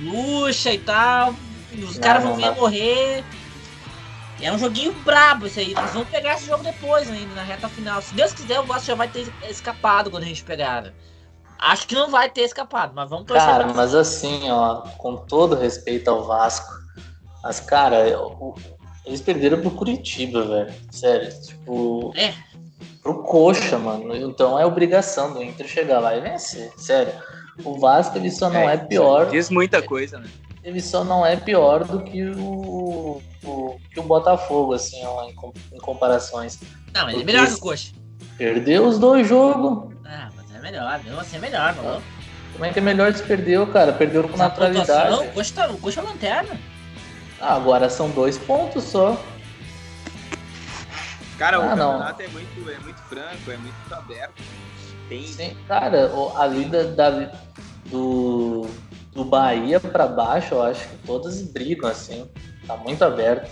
luxa e tal. Os Não, caras vão vir dá. morrer. É um joguinho brabo esse aí. Nós vamos pegar esse jogo depois ainda, na reta final. Se Deus quiser, o Vasco já vai ter escapado quando a gente pegar. né? Acho que não vai ter escapado, mas vamos torcer Cara, mas assim, ó, com todo respeito ao Vasco, mas, cara, eu- eles perderam pro Curitiba, velho. Sério, tipo. É. Pro Coxa, mano. Então é obrigação do Inter chegar lá e vencer. Sério. O Vasco, ele só não é, pior. Diz muita coisa, né? Ele só não é pior do que o, o- que o Botafogo, assim, ó, em, em comparações. Não, ele é melhor que o Coxa. Perdeu os dois jogos. Ah, mas é melhor, mesmo assim é melhor, mano. Como é que é melhor se perdeu, cara? Perdeu com Essa naturalidade. pontuação, O Coxa, tá, o Coxa é lanterna. Ah, agora são dois pontos só. Cara, o Ah, não. campeonato é muito, é muito franco, é muito aberto. Tem, Sim, cara, ali da, da- do, do Bahia pra baixo, eu acho que todas brigam, assim. Tá muito aberto.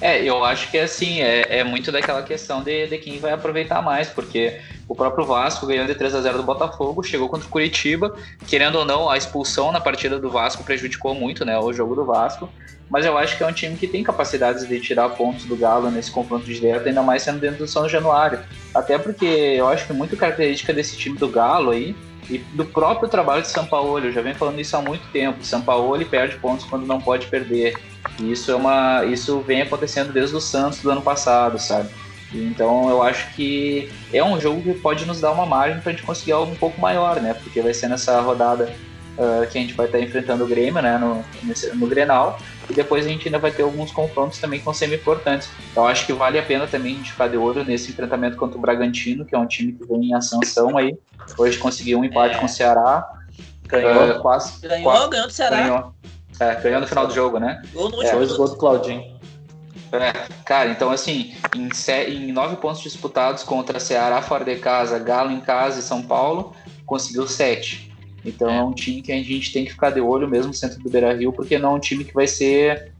É, eu acho que assim, é, é muito daquela questão de, de quem vai aproveitar mais, porque o próprio Vasco ganhou de 3 a 0 do Botafogo, chegou contra o Curitiba, querendo ou não, a expulsão na partida do Vasco prejudicou muito, né, o jogo do Vasco, mas eu acho que é um time que tem capacidades de tirar pontos do Galo nesse confronto direto, ainda mais sendo dentro do São Januário. Até porque eu acho que muito característica desse time do Galo aí, e do próprio trabalho de São Paulo, eu já venho falando isso há muito tempo, São Paulo perde pontos quando não pode perder. E isso é uma, isso vem acontecendo desde o Santos do ano passado, sabe? Então eu acho que é um jogo que pode nos dar uma margem para a gente conseguir algo um pouco maior, né? Porque vai ser nessa rodada uh, que a gente vai estar enfrentando o Grêmio, né? No, nesse, no Grenal. E depois a gente ainda vai ter alguns confrontos também que vão ser importantes. Eu acho que vale a pena também a gente ficar de olho nesse enfrentamento contra o Bragantino, que é um time que vem em ascensão aí. Hoje conseguiu um empate É. com o Ceará. Ganhou. Uh, quase, Ganhou, quase ganhou do Ceará. ganhou. É, ganhou no final do jogo, né? Gol no É, Dois gols do Claudinho. É, cara, então assim, em, se- em nove pontos disputados contra Ceará fora de casa, Galo em casa e São Paulo, conseguiu sete. Então é, um time que a gente tem que ficar de olho mesmo centro do Beira Rio, porque não é um time que vai ser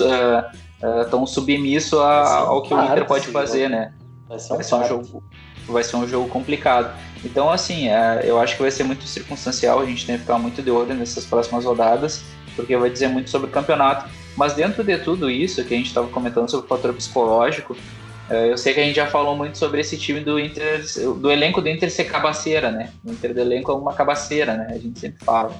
uh, uh, tão submisso a- um ao que o Inter pode fazer, jogo. né? Vai ser um, Vai ser um jogo, vai ser um jogo complicado. Então, assim, é, eu acho que vai ser muito circunstancial, a gente tem que ficar muito de olho nessas próximas rodadas, porque vai dizer muito sobre o campeonato. Mas dentro de tudo isso que a gente estava comentando sobre o fator psicológico, é, eu sei que a gente já falou muito sobre esse time do Inter, do elenco do Inter ser cabaceira, né? O Inter do elenco é uma cabaceira, né? A gente sempre fala.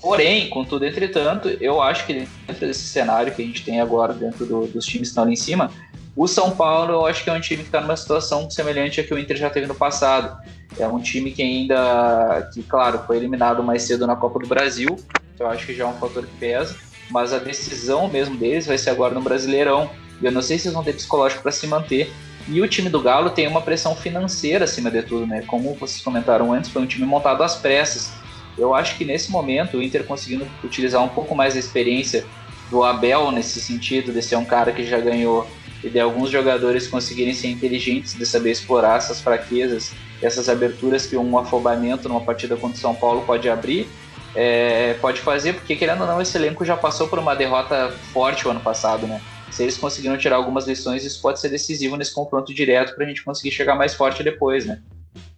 Porém, contudo, entretanto, eu acho que dentro desse cenário que a gente tem agora, dentro do, dos times que estão ali em cima, o São Paulo eu acho que é um time que está numa situação semelhante a que o Inter já teve no passado. É um time que ainda, que claro, foi eliminado mais cedo na Copa do Brasil, eu acho que já é um fator que pesa, mas a decisão mesmo deles vai ser agora no Brasileirão eu não sei se eles vão ter psicológico para se manter. E o time do Galo tem uma pressão financeira acima de tudo, né? Como vocês comentaram antes, foi um time montado às pressas. Eu acho que nesse momento o Inter conseguindo utilizar um pouco mais da experiência do Abel nesse sentido, de ser um cara que já ganhou e de alguns jogadores conseguirem ser inteligentes, de saber explorar essas fraquezas, essas aberturas que um afobamento numa partida contra o São Paulo pode abrir, é, pode fazer, porque querendo ou não, esse elenco já passou por uma derrota forte o ano passado, né? Se eles conseguiram tirar algumas lições, isso pode ser decisivo nesse confronto direto para a gente conseguir chegar mais forte depois, né?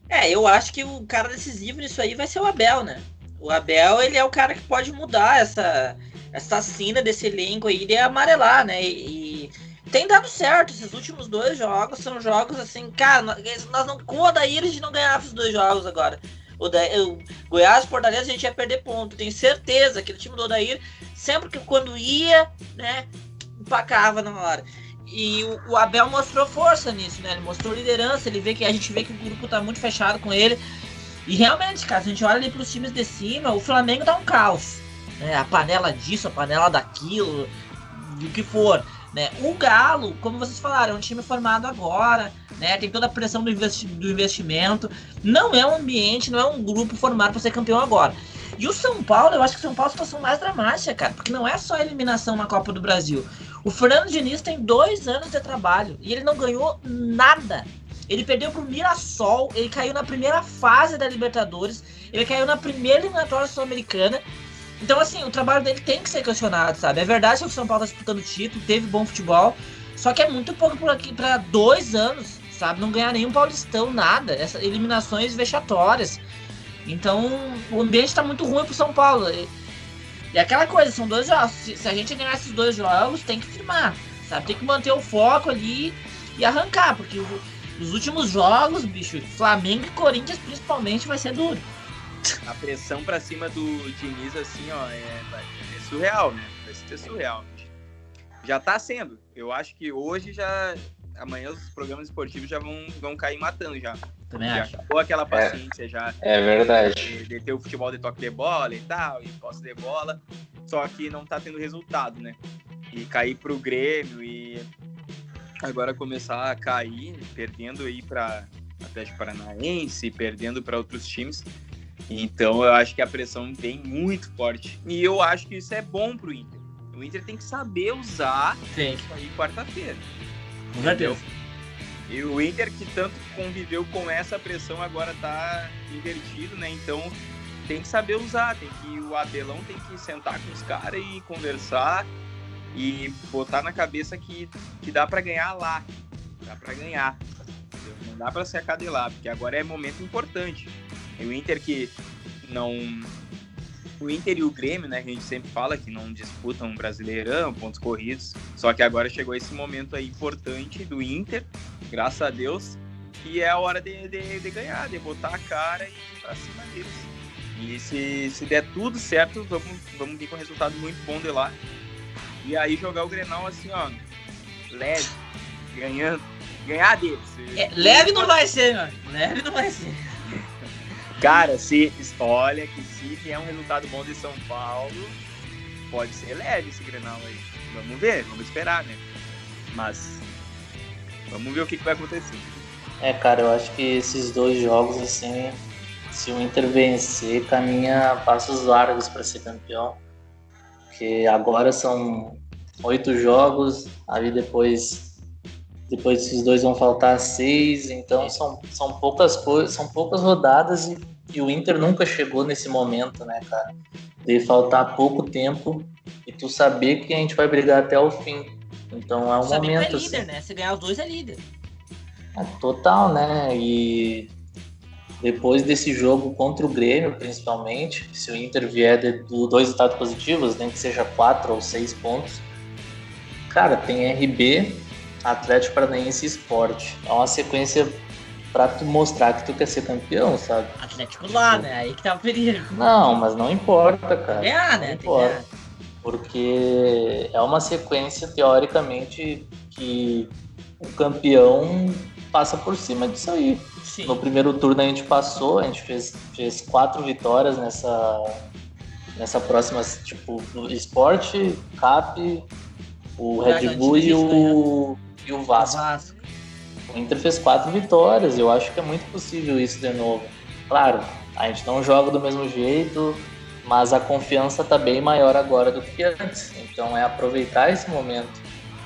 É, eu acho que o cara decisivo nisso aí vai ser o Abel, né? O Abel, ele é o cara que pode mudar essa, essa desse elenco aí de amarelar, né? E, e, tem dado certo. Esses últimos dois jogos são jogos assim, cara, nós não, com o Odair a gente não ganhava os dois jogos agora. O, da, o Goiás Fortaleza a gente ia perder ponto. Tenho certeza que o time do Odair, sempre que quando ia, né, empacava na hora. E o, o, Abel mostrou força nisso, né? Ele mostrou liderança, ele vê que a gente vê que o grupo tá muito fechado com ele. E realmente, cara, se a gente olha ali pros times de cima, o Flamengo tá um caos. Né? A panela disso, a panela daquilo, do que for. Né? O Galo, como vocês falaram, é um time formado agora, né? Tem toda a pressão do, investi do investimento. Não é um ambiente, não é um grupo formado para ser campeão agora. E o São Paulo, eu acho que o São Paulo é a situação mais dramática, cara, porque não é só a eliminação na Copa do Brasil. O Fernando Diniz tem dois anos de trabalho e ele não ganhou nada. Ele perdeu pro Mirassol, ele caiu na primeira fase da Libertadores, ele caiu na primeira eliminatória sul-americana. Então, assim, o trabalho dele tem que ser questionado, sabe? É verdade que o São Paulo tá disputando título, teve bom futebol, só que é muito pouco por aqui para dois anos, sabe? Não ganhar nenhum Paulistão, nada. Essas eliminações vexatórias. Então, o ambiente está muito ruim pro São Paulo. E, e aquela coisa, são dois jogos. Se, se, a gente ganhar esses dois jogos, tem que firmar, sabe? Tem que manter o foco ali e arrancar, porque o, os últimos jogos, bicho, Flamengo e Corinthians principalmente vai ser duro. A pressão para cima do Diniz, assim, ó, é, é surreal, né? Vai ser surreal. Já tá sendo. Eu acho que hoje já amanhã os programas esportivos já vão, vão cair matando já. Também já acho. acabou aquela paciência é, já. É verdade. De, de, ter o futebol de toque de bola e tal, e posse de bola. Só que não tá tendo resultado, né? E cair pro Grêmio e agora começar a cair, perdendo aí para Atlético Paranaense, perdendo para outros times. Então eu acho que a pressão vem muito forte. E eu acho que isso é bom pro Inter. O Inter tem que saber usar Sim. isso aí quarta-feira. Com certeza. E o Inter, que tanto conviveu com essa pressão, agora tá invertido, né? Então tem que saber usar, tem que o Abelão tem que sentar com os caras e conversar e botar na cabeça que, que dá para ganhar lá. Dá para ganhar. Não dá para se acadelar, porque agora é momento importante. E o Inter que não o Inter e o Grêmio, né, a gente sempre fala que não disputam Brasileirão, pontos corridos, só que agora chegou esse momento aí importante do Inter, graças a Deus, que é a hora de, de, de ganhar, de botar a cara e ir pra cima deles. E se, se der tudo certo, vamos, vamos vir com um resultado muito bom de lá. E aí jogar o Grenal assim, ó, leve, ganhando, ganhar deles. É, leve não vai ser, mano. Leve não vai ser. Cara, se olha que se vier um resultado bom de São Paulo, pode ser leve esse Grenal aí. Vamos ver, vamos esperar, né? Mas vamos ver o que, que vai acontecer. É, cara, eu acho que esses dois jogos, assim, se o Inter vencer, caminha passos largos para ser campeão. Porque agora são oito jogos, aí depois depois esses dois vão faltar seis, então são, são poucas coisas, são poucas rodadas e, e, o Inter nunca chegou nesse momento, né, cara? De faltar pouco tempo e tu saber que a gente vai brigar até o fim. Então é um Sabe momento. Que é líder, assim. né? Se ganhar os dois é líder. É total, né? E depois desse jogo contra o Grêmio, principalmente, se o Inter vier de, de dois estados positivos, nem que seja quatro ou seis pontos, Cara, tem RB, Atlético Paranaense Esporte. É uma sequência pra tu mostrar que tu quer ser campeão, sabe? Atlético lá, né? Aí que tá o perigo. Não, mas não importa, cara. Ganhar, né? Não Tem que importa. Porque é uma sequência, teoricamente, que o campeão passa por cima disso aí. Sim. No primeiro turno a gente passou, a gente fez, fez quatro vitórias nessa, nessa próxima, tipo, do esporte, Cap, o Red Bull e o, e o Vasco. Vasco. O Inter fez quatro vitórias, eu acho que é muito possível isso de novo. Claro, a gente não joga do mesmo jeito, mas a confiança tá bem maior agora do que antes. Então é aproveitar esse momento,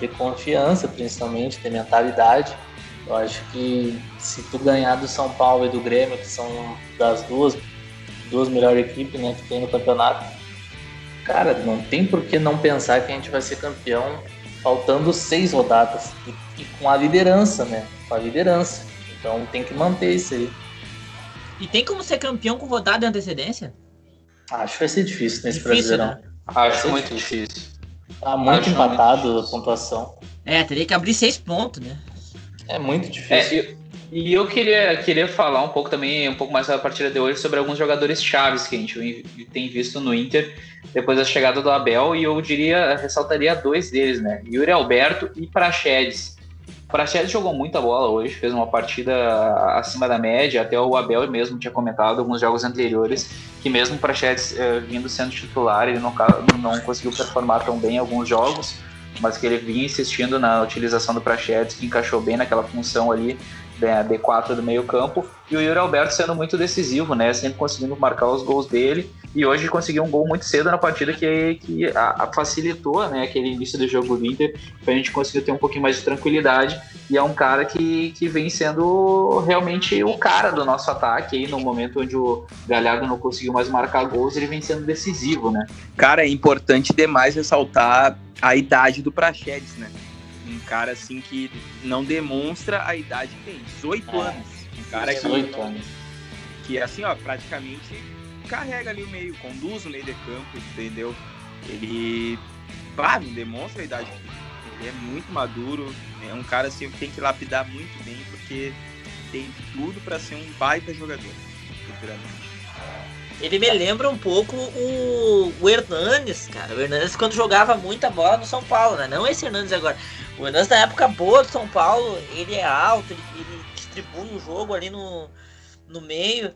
ter confiança, principalmente, ter mentalidade. Eu acho que se tu ganhar do São Paulo e do Grêmio, que são das duas, duas melhores equipes né, que tem no campeonato, cara, não tem por que não pensar que a gente vai ser campeão faltando seis rodadas e, e com a liderança, né? Com a liderança. Então tem que manter isso aí. E tem como ser campeão com rodada de antecedência? Acho que vai ser difícil nesse Difícil, Brasileirão. né? Acho muito ser difícil. Tá muito Acho empatado muito a pontuação. É, teria que abrir seis pontos, né? É muito difícil. É, e, e eu queria, queria falar um pouco também, um pouco mais da partida de hoje, sobre alguns jogadores chaves que a gente tem visto no Inter depois da chegada do Abel, e eu diria, ressaltaria dois deles, né? Yuri Alberto e Praxedes. Praxedes jogou muita bola hoje, fez uma partida acima da média, até o Abel mesmo tinha comentado alguns jogos anteriores, que mesmo Praxedes eh, vindo sendo titular, ele não, não conseguiu performar tão bem em alguns jogos, mas que ele vinha insistindo na utilização do Praxedes, que encaixou bem naquela função ali da D4 do meio campo, e o Yuri Alberto sendo muito decisivo, né, sempre conseguindo marcar os gols dele, e hoje conseguiu um gol muito cedo na partida que, que a, a facilitou, né, aquele início do jogo do Inter, pra gente conseguir ter um pouquinho mais de tranquilidade, e é um cara que, que vem sendo realmente o cara do nosso ataque, aí no momento onde o Galhardo não conseguiu mais marcar gols, ele vem sendo decisivo, né. Cara, é importante demais ressaltar a idade do Praxedes, né? Um cara assim que não demonstra a idade que tem, 18 É. anos. Um cara que, 18 anos. que assim, ó, praticamente carrega ali o meio, conduz o meio de campo, entendeu? Ele, claro, não demonstra a idade que tem. Ele é muito maduro, é um cara assim que tem que lapidar muito bem, porque tem tudo pra ser um baita jogador, futuramente. Ele me lembra um pouco o, o Hernanes, cara. O Hernanes quando jogava muita bola no São Paulo, né? Não esse Hernanes agora. O Hernanes na época boa do São Paulo, ele é alto, ele, ele distribui o jogo ali no, no meio.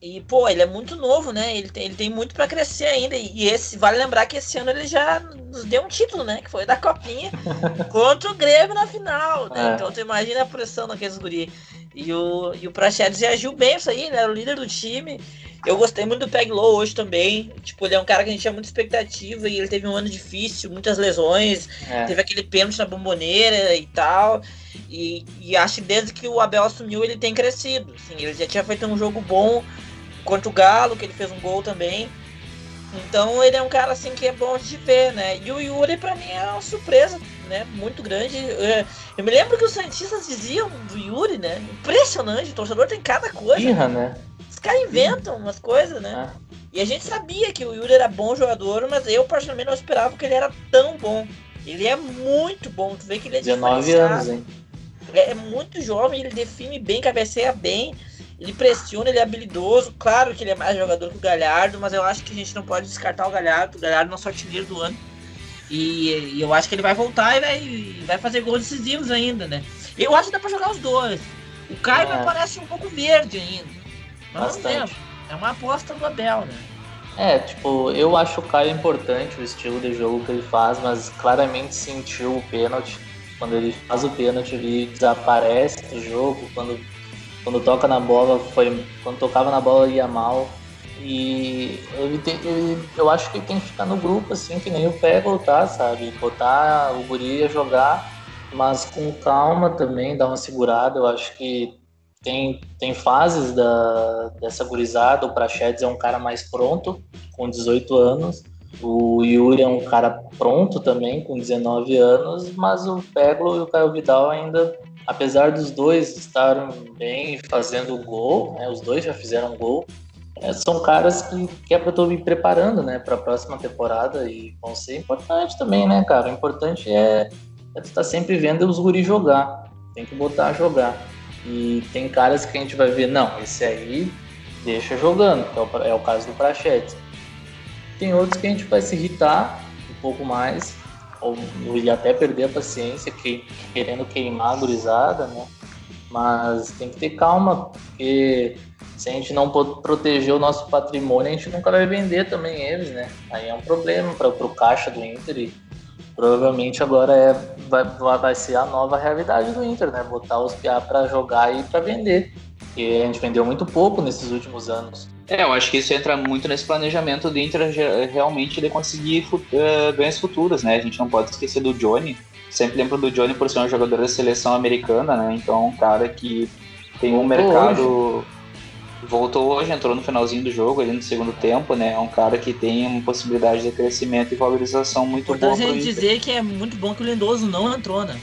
E, pô, ele é muito novo, né? Ele tem, ele tem muito pra crescer ainda. E esse, vale lembrar que esse ano ele já nos deu um título, né? Que foi da Copinha <laughs> contra o Grêmio na final, né? É. Então tu imagina a pressão naqueles guri. E o, e o Praxedes reagiu bem isso aí, ele era o líder do time. Eu gostei muito do Peg Low hoje também. Tipo, ele é um cara que a gente tinha muita expectativa e ele teve um ano difícil, muitas lesões. É. Teve aquele pênalti na bomboneira e tal. E, e acho que desde que o Abel assumiu, ele tem crescido. Assim, ele já tinha feito um jogo bom contra o Galo, que ele fez um gol também. Então ele é um cara assim que é bom de ver, né? E o Yuri pra mim é uma surpresa, né? Muito grande. Eu, eu me lembro que os Santistas diziam do Yuri, né? Impressionante, o torcedor tem cada coisa. Irra, né? Os caras inventam umas coisas, né? É. E a gente sabia que o Yuri era bom jogador, mas eu particularmente não esperava que ele era tão bom. Ele é muito bom, tu vê que ele é 19 diferenciado. anos, hein? Ele é muito jovem, ele define bem, cabeceia bem, ele pressiona, ele é habilidoso. Claro que ele é mais jogador que o Galhardo, mas eu acho que a gente não pode descartar o Galhardo. O Galhardo é nosso artilheiro do ano. E, e eu acho que ele vai voltar e vai, vai fazer gols decisivos ainda, né? Eu acho que dá pra jogar os dois. O Caio É. parece um pouco verde ainda. Mas. Bastante. É uma aposta do Abel, né? É, tipo, eu acho o Caio importante, o estilo de jogo que ele faz, mas claramente sentiu o pênalti. Quando ele faz o pênalti, ele desaparece do jogo. Quando, quando toca na bola, foi. Quando tocava na bola ia mal. E ele tem, ele- eu acho que tem que ficar no grupo, assim, que nem o Pego tá, sabe? Botar o Guri a jogar, mas com calma também, dar uma segurada. Eu acho que tem, tem fases da, dessa gurizada. O Prachedes é um cara mais pronto, com 18 anos. O Yuri é um cara pronto também, com 19 anos. Mas o Peglo e o Caio Vidal ainda, apesar dos dois estarem bem fazendo gol, né, os dois já fizeram gol, é, são caras que, que é para eu me preparando, né, para a próxima temporada e vão ser importante também, né, cara? O importante é, é tu tá sempre vendo os guri jogar, tem que botar a jogar. E tem caras que a gente vai ver, não, esse aí deixa jogando, é o, é o caso do Prachete. Tem outros que a gente vai se irritar um pouco mais, ou, ou até perder a paciência, que, querendo queimar a gurizada, né? Mas tem que ter calma, porque se a gente não proteger o nosso patrimônio, a gente nunca vai vender também eles, né? Aí é um problema para o caixa do Inter e provavelmente agora é, vai, vai ser a nova realidade do Inter, né? Botar os PA para jogar e para vender. E a gente vendeu muito pouco nesses últimos anos. É, eu acho que isso entra muito nesse planejamento do Inter realmente de conseguir uh, ganhos futuros, né? A gente não pode esquecer do Johnny. Sempre lembro do Johnny por ser um jogador da seleção americana, né? Então, um cara que tem um mercado. Hoje voltou hoje, entrou no finalzinho do jogo, ali no segundo tempo, né? É um cara que tem uma possibilidade de crescimento e valorização muito boa. Importante a gente dizer que é muito bom que o Lindoso não entrou, né?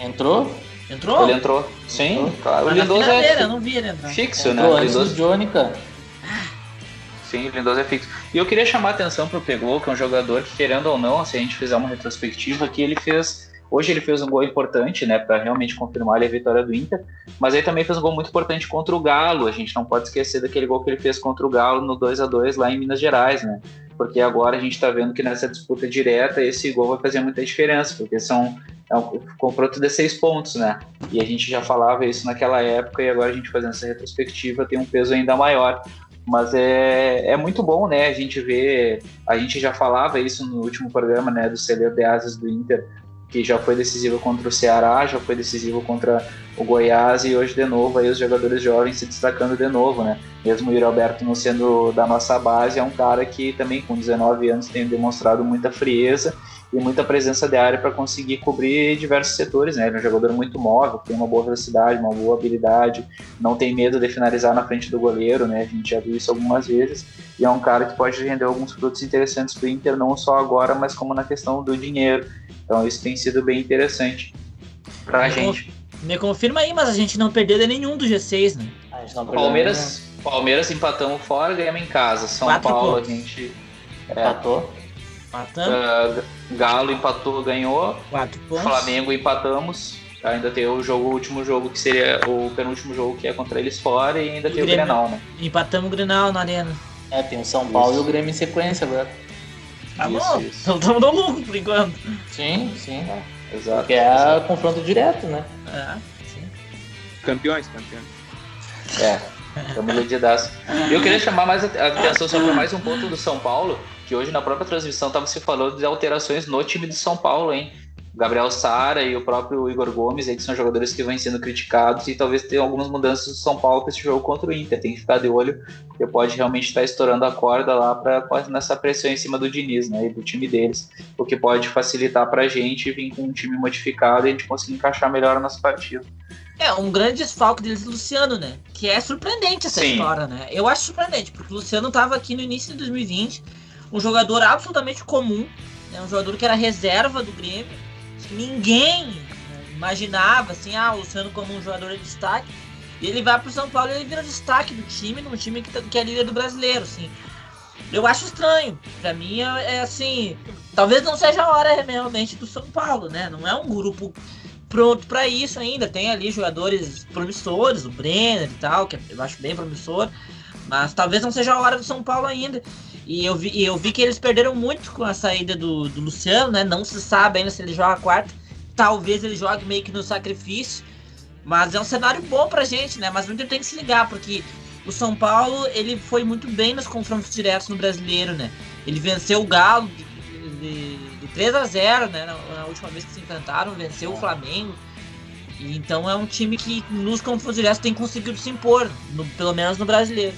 Entrou? Entrou? Ele entrou. Sim, entrou. claro. O Lindoso é não vi ele entrar. fixo, entrou né? Antes Lindoso... Johnny, cara. Sim, Lindoso é fixo. E eu queria chamar a atenção pro Pegou, que é um jogador que, querendo ou não, se a gente fizer uma retrospectiva, que ele fez Hoje ele fez um gol importante, né, para realmente confirmar a vitória do Inter, mas aí também fez um gol muito importante contra o Galo. A gente não pode esquecer daquele gol que ele fez contra o Galo no 2 a 2 lá em Minas Gerais, né? Porque agora a gente está vendo que nessa disputa direta esse gol vai fazer muita diferença, porque são é um confronto de seis pontos, né? E a gente já falava isso naquela época e agora a gente fazendo essa retrospectiva tem um peso ainda maior. Mas é, é muito bom, né? A gente vê, a gente já falava isso no último programa, né, do celeiro de asas do Inter, que já foi decisivo contra o Ceará, já foi decisivo contra o Goiás e hoje de novo aí os jogadores jovens se destacando de novo, né? Mesmo o Yuri Alberto não sendo da nossa base, é um cara que também com 19 anos tem demonstrado muita frieza e muita presença de área para conseguir cobrir diversos setores, né? Ele é um jogador muito móvel, tem uma boa velocidade, uma boa habilidade, não tem medo de finalizar na frente do goleiro, né? A gente já viu isso algumas vezes e é um cara que pode render alguns frutos interessantes para o Inter, não só agora, mas como na questão do dinheiro então isso tem sido bem interessante pra me gente. me confirma aí, mas a gente não perdeu de nenhum do G6, né? Palmeiras, Palmeiras empatamos fora, ganhamos em casa. São Quatro Paulo pontos. a gente é, empatou. Uh, Galo empatou, ganhou. Quatro pontos. Flamengo empatamos. Ainda tem o jogo, o último jogo que seria o penúltimo jogo que é contra eles fora e ainda e tem o, Grêmio, Grenal, né? Empatamos o Grenal na arena. É, tem o São Paulo Isso. e o Grêmio em sequência agora. Tá isso, bom, isso. então estamos no lucro por enquanto. Sim, sim. É. Exato. Porque é confronto direto, né? É, sim. Campeões, campeões. É, estamos iludidaço. Eu queria chamar mais a atenção sobre mais um ponto do São Paulo, que hoje na própria transmissão estava se falando de alterações no time de São Paulo, hein? Gabriel Sara e o próprio Igor Gomes, aí, que são jogadores que vêm sendo criticados e talvez tenham algumas mudanças do São Paulo para esse jogo contra o Inter. Tem que ficar de olho, porque pode realmente estar estourando a corda lá para nessa pressão em cima do Diniz, né, e do time deles, o que pode facilitar para a gente vir com um time modificado e a gente conseguir encaixar melhor a nossa partida. É, um grande desfalque deles é o Luciano, né? Que é surpreendente essa Sim. história, né? Eu acho surpreendente, porque o Luciano estava aqui no início de 2020, um jogador absolutamente comum, né? um jogador que era reserva do Grêmio, ninguém imaginava assim, ah, o como um jogador de destaque. E ele vai pro São Paulo e ele vira destaque do time, num time que, que é líder do brasileiro, assim. Eu acho estranho. Pra mim é, é assim. Talvez não seja a hora realmente do São Paulo, né? Não é um grupo pronto para isso ainda. Tem ali jogadores promissores, o Brenner e tal, que eu acho bem promissor. Mas talvez não seja a hora do São Paulo ainda. E eu vi, eu vi que eles perderam muito com a saída do, do Luciano, né? Não se sabe ainda se ele joga a quarta. Talvez ele jogue meio que no sacrifício. Mas é um cenário bom pra gente, né? Mas o Inter tem que se ligar, porque o São Paulo ele foi muito bem nos confrontos diretos no brasileiro, né? Ele venceu o Galo de, de, de 3 a 0 né? Na, na, última vez que se enfrentaram, venceu o Flamengo. E, então é um time que nos confrontos diretos tem conseguido se impor, no, pelo menos no brasileiro.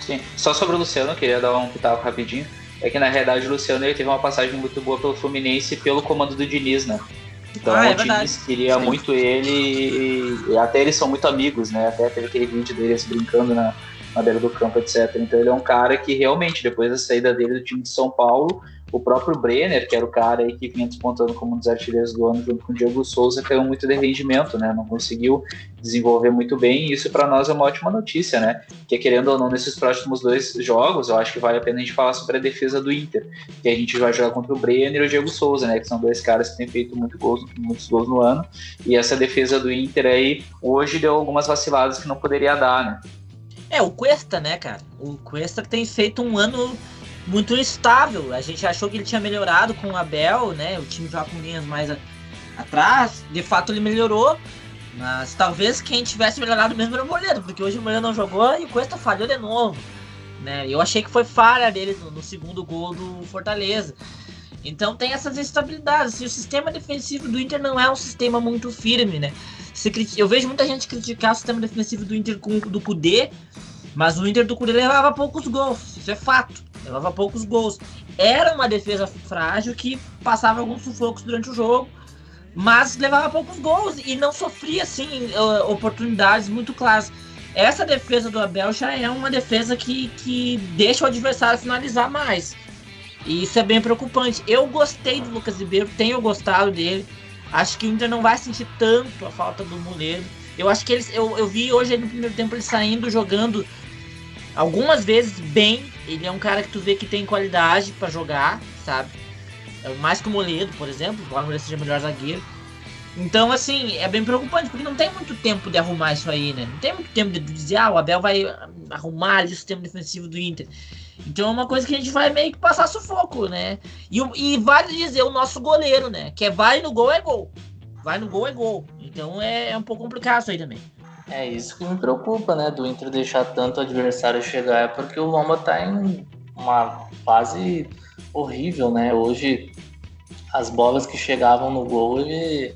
Sim. Só sobre o Luciano, eu queria dar um pitaco rapidinho. É que na realidade o Luciano ele teve uma passagem muito boa pelo Fluminense pelo comando do Diniz, né? Então ah, é o Diniz queria Sim. muito ele e, e, até eles são muito amigos, né? Até teve aquele vídeo deles brincando na, na beira do campo, etc. Então ele é um cara que realmente, depois da saída dele do time de São Paulo, O próprio Brenner, que era o cara aí que vinha despontando como um dos artilheiros do ano junto com o Diego Souza, caiu muito de rendimento, né? Não conseguiu desenvolver muito bem, e isso para nós é uma ótima notícia, né? Que querendo ou não, nesses próximos dois jogos, eu acho que vale a pena a gente falar sobre a defesa do Inter, que a gente vai jogar contra o Brenner e o Diego Souza, né? Que são dois caras que têm feito muito gols, muitos gols no ano, e essa defesa do Inter aí, hoje deu algumas vaciladas que não poderia dar, né? É, o Cuesta, né, cara? O Cuesta tem feito um ano muito instável. A gente achou que ele tinha melhorado com o Abel, né? O time joga com linhas mais a, atrás. De fato, ele melhorou. Mas talvez quem tivesse melhorado mesmo era o Moledo, porque hoje o Moledo não jogou e o Cuesta falhou de novo. Né? Eu achei que foi falha dele no, no segundo gol do Fortaleza. Então tem essas instabilidades. Assim, o sistema defensivo do Inter não é um sistema muito firme, né? Eu vejo muita gente criticar o sistema defensivo do Inter com do Cudê, mas o Inter do Cudê levava poucos gols, isso é fato. Levava poucos gols. Era uma defesa frágil que passava alguns sufocos durante o jogo, mas levava poucos gols e não sofria assim oportunidades muito claras. Essa defesa do Abel já é uma defesa que, que deixa o adversário finalizar mais. E isso é bem preocupante. Eu gostei do Lucas Ribeiro, tenho gostado dele. Acho que o Inter não vai sentir tanto a falta do Moleiro. Eu acho que eles. Eu, eu vi hoje no primeiro tempo ele saindo, jogando algumas vezes bem. Ele é um cara que tu vê que tem qualidade para jogar, sabe? É mais que o Moledo, por exemplo, embora o Moledo seja melhor zagueiro. Então, assim, é bem preocupante, porque não tem muito tempo de arrumar isso aí, né? Não tem muito tempo de dizer, ah, o Abel vai arrumar ali o sistema defensivo do Inter. Então é uma coisa que a gente vai meio que passar sufoco, né? E, e vale dizer o nosso goleiro, né? Que é vai no gol é gol. Vai no gol é gol. Então é, é um pouco complicado isso aí também. É isso que me preocupa, né? Do Inter deixar tanto o adversário chegar, é porque o Lomba tá em uma fase horrível, né? Hoje as bolas que chegavam no gol, ele,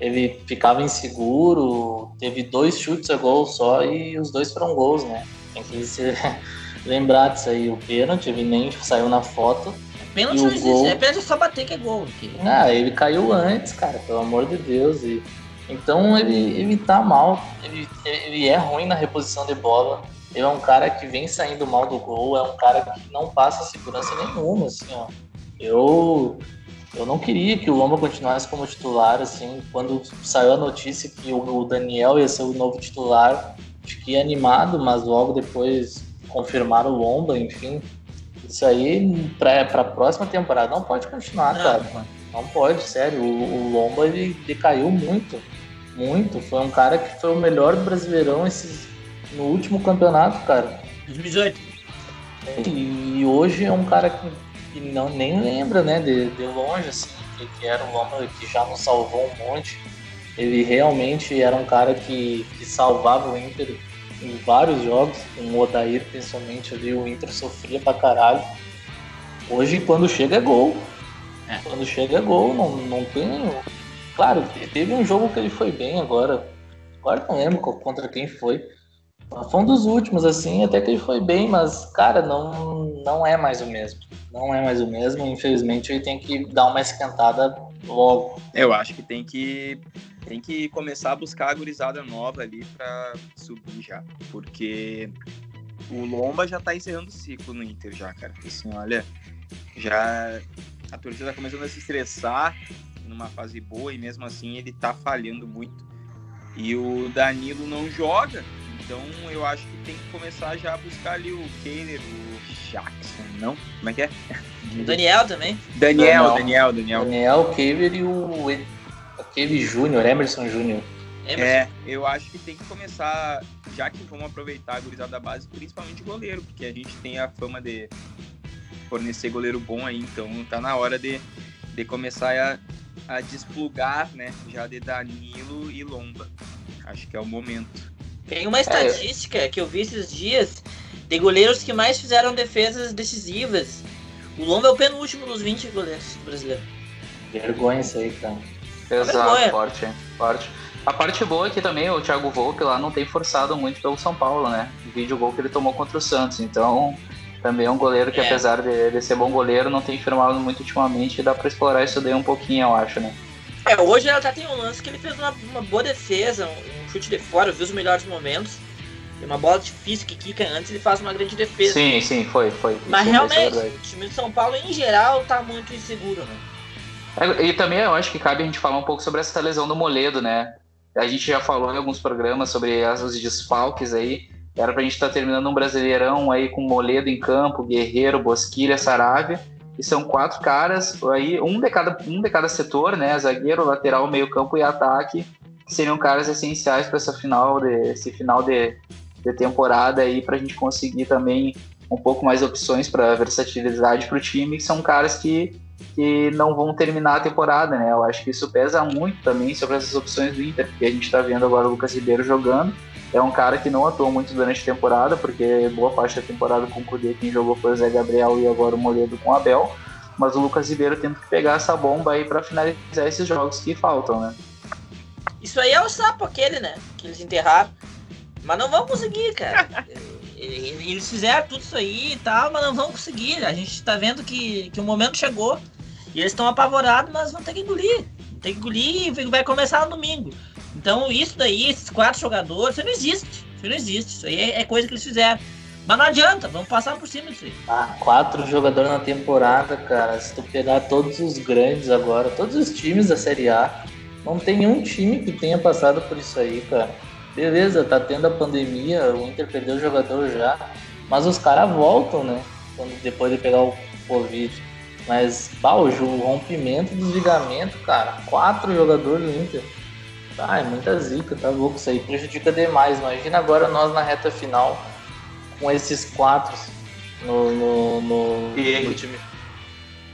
ele ficava inseguro, teve dois chutes a gol só e os dois foram gols, né? Tem que ser <laughs> lembrar disso aí, o pênalti, ele nem saiu na foto. Pênalti não existe, gol... é pênalti só bater que é gol. Que... Ah, ele caiu antes, cara, pelo amor de Deus. E... Então ele, ele tá mal, ele, ele é ruim na reposição de bola. Ele é um cara que vem saindo mal do gol, é um cara que não passa segurança nenhuma, assim, ó. Eu, eu não queria que o Lomba continuasse como titular, assim, quando saiu a notícia que o Daniel ia ser o novo titular, fiquei animado, mas logo depois confirmaram o Lomba, enfim. Isso aí, para a próxima temporada, não pode continuar, não, cara. Não pode, sério. O, o Lomba ele decaiu muito. Muito. Foi um cara que foi o melhor brasileirão esses, no último campeonato, cara. 2018. E, hoje é um cara que, que não, nem lembra, né, de, de longe, assim, que, que era um Lomba que já nos salvou um monte. Ele realmente era um cara que, que salvava o Inter em vários jogos, com o Odair principalmente ali, o Inter sofria pra caralho. Hoje, quando chega, é gol. É. Quando chega, é gol, não, não tem. Claro, teve um jogo que ele foi bem agora. Agora não lembro contra quem foi. Foi um dos últimos, assim, até que ele foi bem, mas, cara, não, não é mais o mesmo. Não é mais o mesmo. Infelizmente, ele tem que dar uma esquentada logo. Eu acho que tem que tem que começar a buscar a gurizada nova ali para subir já, porque o Lomba já tá encerrando o ciclo no Inter já, cara. Assim, olha, já a torcida tá começando a se estressar numa fase boa e mesmo assim ele tá falhando muito. E o Danilo não joga, então eu acho que tem que começar já a buscar ali o Kehler, o Jackson, não? Como é que é? O Daniel também. Daniel, Daniel, Daniel. Daniel, Kehler e o aquele Júnior, Emerson Júnior. É, eu acho que tem que começar, já que vamos aproveitar a gurizada da base, principalmente goleiro, porque a gente tem a fama de fornecer goleiro bom aí, então tá na hora de, de começar a, a desplugar, né, já de Danilo e Lomba. Acho que é o momento. Tem uma estatística é. que eu vi esses dias de goleiros que mais fizeram defesas decisivas. O Lomba é o penúltimo dos 20 goleiros brasileiros. Vergonha isso aí, cara. Exato, forte, forte. A parte boa é que também o Thiago Volpe lá não tem forçado muito pelo São Paulo, né? O vídeo gol que ele tomou contra o Santos. Então, também é um goleiro que, é. apesar de, de, ser bom goleiro, não tem firmado muito ultimamente e dá pra explorar isso daí um pouquinho, eu acho, né? É, hoje já tem um lance que ele fez uma, uma boa defesa, um chute de fora, viu os melhores momentos. E uma bola difícil que quica antes, ele faz uma grande defesa. Sim, sim, foi, foi. Mas é realmente, verdade. o time de São Paulo em geral tá muito inseguro, né? É, E também eu acho que cabe a gente falar um pouco sobre essa lesão do Moledo, né? A gente já falou em alguns programas sobre os desfalques aí. Era pra gente estar terminando um brasileirão aí com Moledo em campo, Guerreiro, Bosquilha, Saravia. E são quatro caras aí, um de cada, um de cada setor, né? Zagueiro, lateral, meio campo e ataque, que seriam caras essenciais para essa final de, esse final de, de temporada aí, pra gente conseguir também um pouco mais opções para versatilidade para o time, que são caras que que não vão terminar a temporada, né? Eu acho que isso pesa muito também sobre essas opções do Inter, porque a gente está vendo agora o Lucas Ribeiro jogando. É um cara que não atuou muito durante a temporada, porque boa parte da temporada com o Cudê, quem jogou foi o Zé Gabriel e agora o Moledo com o Abel. Mas o Lucas Ribeiro tendo que pegar essa bomba aí para finalizar esses jogos que faltam, né? Isso aí é o sapo aquele, né? Que eles enterraram. Mas não vão conseguir, cara. <laughs> Eles fizeram tudo isso aí e tal, mas não vão conseguir. A gente tá vendo que, que o momento chegou. E eles estão apavorados, mas vão ter que engolir. Tem que engolir e vai começar no domingo. Então isso daí, esses quatro jogadores, isso não existe. Isso não existe. Isso aí é, é coisa que eles fizeram. Mas não adianta, vamos passar por cima disso aí. Ah, quatro jogadores na temporada, cara. Se tu pegar todos os grandes agora, todos os times da Série A, não tem nenhum time que tenha passado por isso aí, cara. Beleza, tá tendo a pandemia, o Inter perdeu o jogador já, mas os caras voltam, né? Quando, depois de pegar o Covid. Mas, jo- o rompimento do ligamento, cara, quatro jogadores do Inter. Ah, é muita zica, tá louco. Isso aí prejudica demais. Imagina agora nós na reta final com esses quatro no, no, no, E- no time.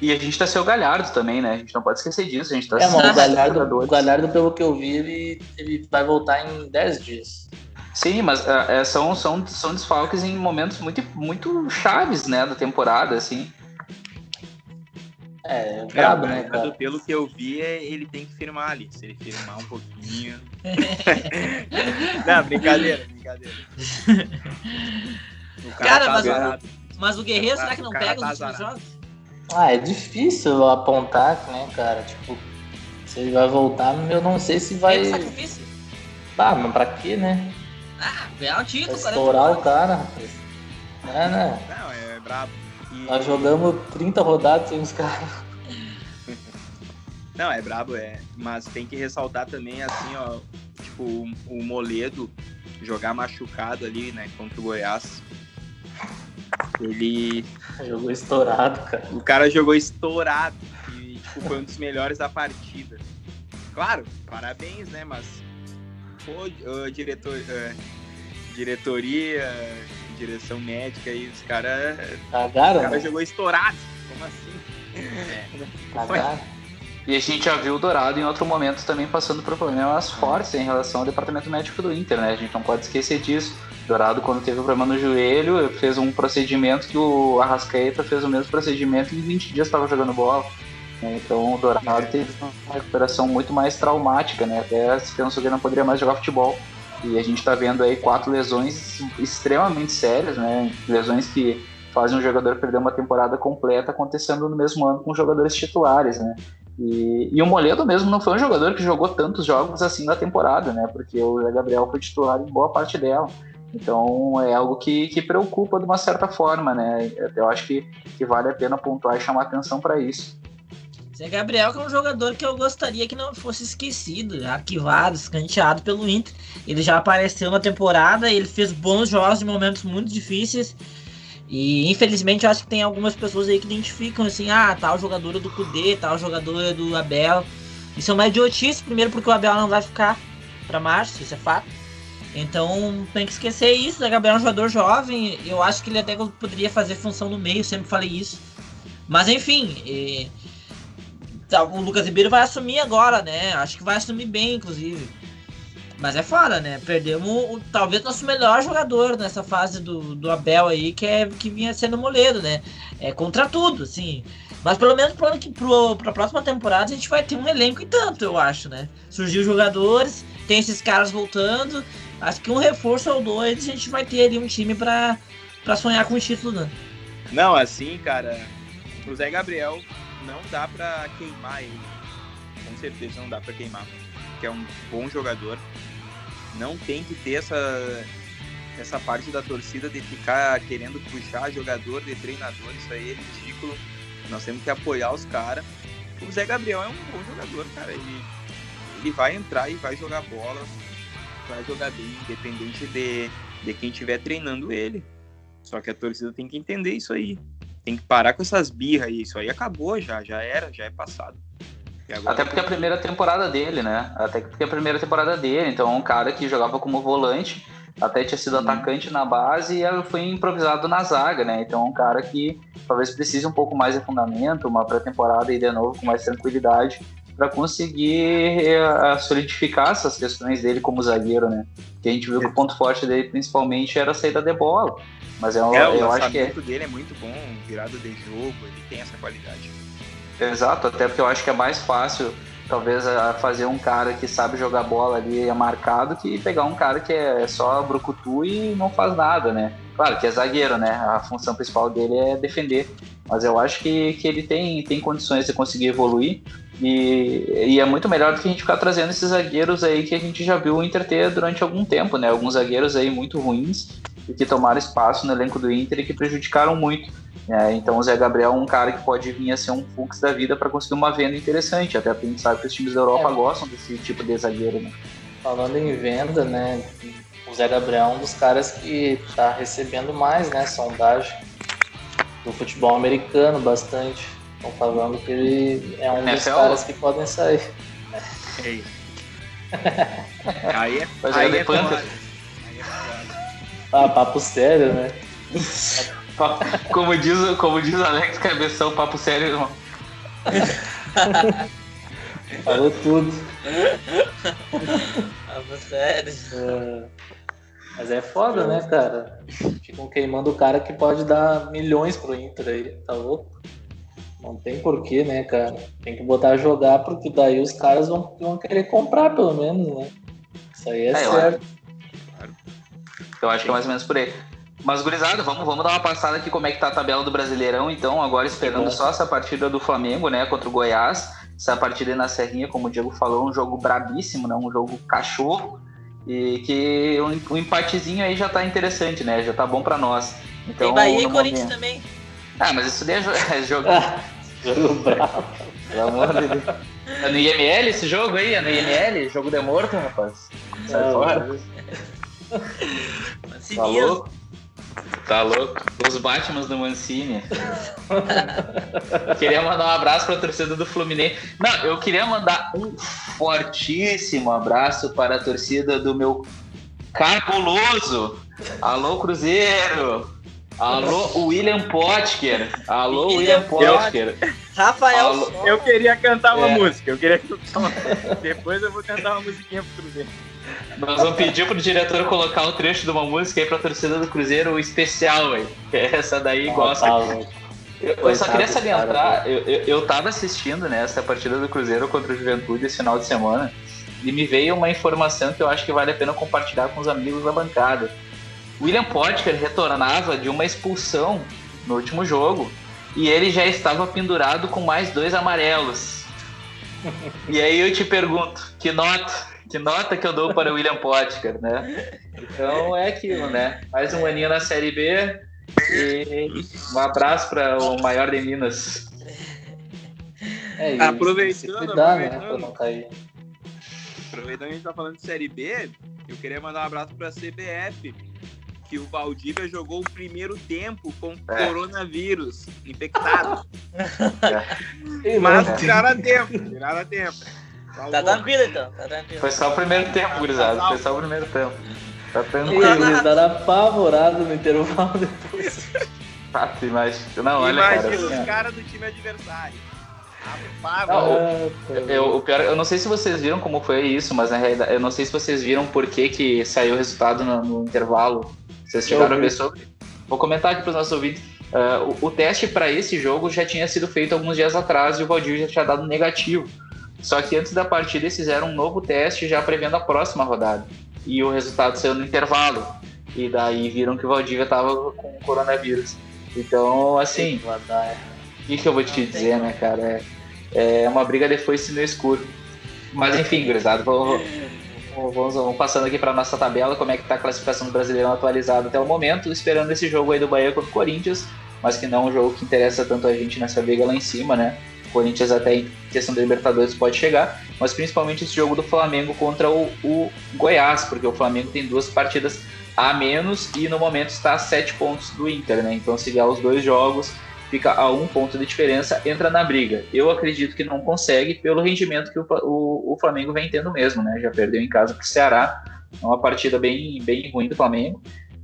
E a gente tá sem o Galhardo também, né? A gente não pode esquecer disso. A gente tá É, sem mas o Galhardo, o Galhardo, pelo que eu vi, ele, ele vai voltar em 10 dias. Sim, mas é, é, são, são, são desfalques em momentos muito, muito chaves, né, da temporada, assim. É, É, brabo, o né, Galhardo, cara? pelo que eu vi, é- ele tem que firmar ali. Se ele firmar um pouquinho. <laughs> Não, brincadeira, brincadeira. O <laughs> Cara, tá mas o-. Mas o Guerreiro, será que não cara pega tá os azarado. jogos? Ah, é difícil apontar, né, cara? Tipo, se ele vai voltar, eu não sei se vai. Tem sacrifício. Tá, mas pra quê, né? Ah, ganhar o título, 40 estourar o cara, rapaz. É, né? Não, é brabo. E- Nós jogamos 30 rodadas sem os caras. Não, é brabo, é. Mas tem que ressaltar também, assim, ó, tipo, o, o Moledo jogar machucado ali, né, contra o Goiás. Ele. Jogou estourado, cara. O cara jogou estourado e, tipo, foi um dos melhores da partida. Claro, parabéns, né, mas. Pô, ô, diretor, eh, diretoria, direção médica aí, os caras. O Cagaram, cara né? jogou estourado. Como assim? <laughs> Cagaram. E a gente já viu o Dourado em outro momento também passando por problemas fortes em relação ao departamento médico do Inter, né? A gente não pode esquecer disso. Dourado, quando teve o problema no joelho, fez um procedimento que o Arrascaeta fez o mesmo procedimento e em 20 dias estava jogando bola. né? Então o Dourado teve uma recuperação muito mais traumática, né? Até se pensou que ele não poderia mais jogar futebol. E a gente está vendo aí quatro lesões extremamente sérias, né? Lesões que fazem um jogador perder uma temporada completa acontecendo no mesmo ano com jogadores titulares, né? E, e o Moledo mesmo não foi um jogador que jogou tantos jogos assim na temporada, né? Porque o Gabriel foi titular em boa parte dela. Então é algo que, que preocupa de uma certa forma, né? Eu acho que, que vale a pena pontuar e chamar atenção para isso. Zé Gabriel que é um jogador que eu gostaria que não fosse esquecido, arquivado, escanteado pelo Inter. Ele já apareceu na temporada, ele fez bons jogos em momentos muito difíceis. E infelizmente eu acho que tem algumas pessoas aí que identificam assim, ah, tal jogador é do Kudê, tal jogador é do Abel. Isso é uma idiotice, primeiro porque o Abel não vai ficar para março, isso é fato. Então tem que esquecer isso, Zé Gabriel é um jogador jovem, eu acho que ele até poderia fazer função no meio, sempre falei isso. Mas enfim, eh, o Lucas Ribeiro vai assumir agora, né? Acho que vai assumir bem, inclusive. Mas é foda, né? Perdemos o, talvez nosso melhor jogador nessa fase do, do Abel aí, que, é, que vinha sendo o Moledo, né? É contra tudo, assim. Mas pelo menos pro, ano que- pro, pra próxima temporada a gente vai ter um elenco e tanto, eu acho, né? Surgiu jogadores, tem esses caras voltando. Acho que um reforço ou dois a gente vai ter ali um time pra, pra sonhar com o título, né? Não, assim, cara, o Zé Gabriel não dá pra queimar ele. Com certeza não dá pra queimar. Que é um bom jogador. Não tem que ter essa, essa parte da torcida de ficar querendo puxar jogador de treinador, isso aí é ridículo. Nós temos que apoiar os caras. O Zé Gabriel é um bom jogador, cara. Ele, ele vai entrar e vai jogar bola, vai jogar bem, independente de, de quem estiver treinando ele. Só que a torcida tem que entender isso aí. Tem que parar com essas birras aí. Isso aí acabou já, já era, já é passado. Agora... Até porque a primeira temporada dele, né? Até porque a primeira temporada dele. Então, é um cara que jogava como volante, até tinha sido atacante na base e foi improvisado na zaga, né? Então, é um cara que talvez precise um pouco mais de fundamento, uma pré-temporada aí de novo com mais tranquilidade para conseguir uh, solidificar essas questões dele como zagueiro, né? Que a gente viu que o ponto forte dele principalmente era a saída de bola. Mas é, um, é eu acho que é... dele é muito bom, virada de jogo, ele tem essa qualidade. Exato, até porque eu acho que é mais fácil, talvez, fazer um cara que sabe jogar bola ali é marcado que pegar um cara que é só brucutu e não faz nada, né? Claro que é zagueiro, né? A função principal dele é defender. Mas eu acho que, que ele tem, tem condições de conseguir evoluir. E, e, é muito melhor do que a gente ficar trazendo esses zagueiros aí que a gente já viu o Inter ter durante algum tempo, né? Alguns zagueiros aí muito ruins e que tomaram espaço no elenco do Inter e que prejudicaram muito. É, então o Zé Gabriel é um cara que pode vir a ser um fluxo da vida para conseguir uma venda interessante. Até porque a gente sabe que os times da Europa é. gostam desse tipo de zagueiro. Né? Falando em venda, né? O Zé Gabriel é um dos caras que está recebendo mais, né? Sondagem do futebol americano bastante. Estão falando que ele é um dos caras que podem sair. Ei. <laughs> aí é, aí é, é Ah, papo sério, né? como, diz, como diz Alex Cabeção, papo sério, irmão. <laughs> Falou tudo. <laughs> Papo sério. É, mas é foda, né, cara? Ficam queimando o cara que pode dar milhões pro Inter aí, tá louco? Não tem porquê, né, cara? Tem que botar a jogar, porque daí os caras vão, vão querer comprar, pelo menos, né? Isso aí é, é certo. Eu acho, eu acho que é mais ou menos por aí. Mas, gurizada, vamos, vamos dar uma passada aqui como é que tá a tabela do Brasileirão, então, agora esperando só essa partida do Flamengo, né, contra o Goiás. Essa partida aí na Serrinha, como o Diego falou, um jogo brabíssimo, né, um jogo cachorro. E que um, um empatezinho aí já tá interessante, né, já tá bom para nós. Então, Tem Bahia e Corinthians momento... também. Ah, mas isso daí é, <laughs> é jogo... jogo brabo. Pelo amor de Deus. É no IML esse jogo aí? É no IML? Jogo de morto, rapaz? Sai fora. Tá louco? Tá louco? Os Batmans do Mancini. <laughs> queria mandar um abraço para a torcida do Fluminense. Não, eu queria mandar um fortíssimo abraço para a torcida do meu cabuloso. Alô, Cruzeiro! Alô, William Potker. Alô, William, Potker. Rafael. Alô. Eu queria cantar uma é. música. Eu queria cantar uma... Depois eu vou cantar uma musiquinha pro Cruzeiro. Nós vamos pedir pro diretor colocar um trecho de uma música aí pra torcida do Cruzeiro especial, velho. <laughs> Essa daí ah, gosta. Tá, eu, eu só queria salientar, eu, eu, eu tava assistindo né, essa partida do Cruzeiro contra o Juventude esse final de semana e me veio uma informação que eu acho que vale a pena compartilhar com os amigos da bancada. William Potker retornava de uma expulsão no último jogo e ele já estava pendurado com mais dois amarelos. E aí eu te pergunto, que nota que nota que eu dou para o William Potker, né? Então é aquilo, né? Mais um aninho na Série B e um abraço para o maior de Minas. É isso. Aproveitando, cuidar, né, aproveitando, né, aproveitando que a gente tá falando de Série B, eu queria mandar um abraço para a CBF, que o Valdívia jogou o primeiro tempo com é. coronavírus infectado. <laughs> É. Mas tiraram a tempo, tiraram a tempo. Tá tranquilo então, tá tranquilo. Foi só o primeiro tempo, gurizada. Foi só o primeiro tempo. Tá tranquilo. Eles deram apavorado no intervalo depois. <laughs> Ah, mas... Não, olha, Imagina cara, os assim, caras do time adversário. Não, eu, o pior, eu não sei se vocês viram como foi isso, mas na realidade, eu não sei se vocês viram por que, que saiu o resultado no, no intervalo. Vocês chegaram a ver sobre? Vou comentar aqui para os nossos ouvintes. Uh, o, o, teste para esse jogo já tinha sido feito alguns dias atrás e o Valdir já tinha dado negativo. Só que antes da partida eles fizeram um novo teste já prevendo a próxima rodada. E o resultado saiu no intervalo. E daí viram que o Valdívia estava com coronavírus. Então, assim, o que, que eu vou te dizer, né, cara? É, é uma briga de foice no escuro. Mas enfim, gurizada, vou, Vamos, vamos passando aqui para nossa tabela, como é que está a classificação do Brasileirão atualizada até o momento, esperando esse jogo aí do Bahia contra o Corinthians, mas que não é um jogo que interessa tanto a gente nessa briga lá em cima, né? O Corinthians até em questão da Libertadores pode chegar, mas principalmente esse jogo do Flamengo contra o, o Goiás, porque o Flamengo tem duas partidas a menos e no momento está a sete pontos do Inter, né? Então se ganhar os dois jogos, fica a um ponto de diferença, entra na briga. Eu acredito que não consegue pelo rendimento que o, o, o Flamengo vem tendo mesmo, né? Já perdeu em casa para o Ceará, é uma partida bem, bem ruim do Flamengo.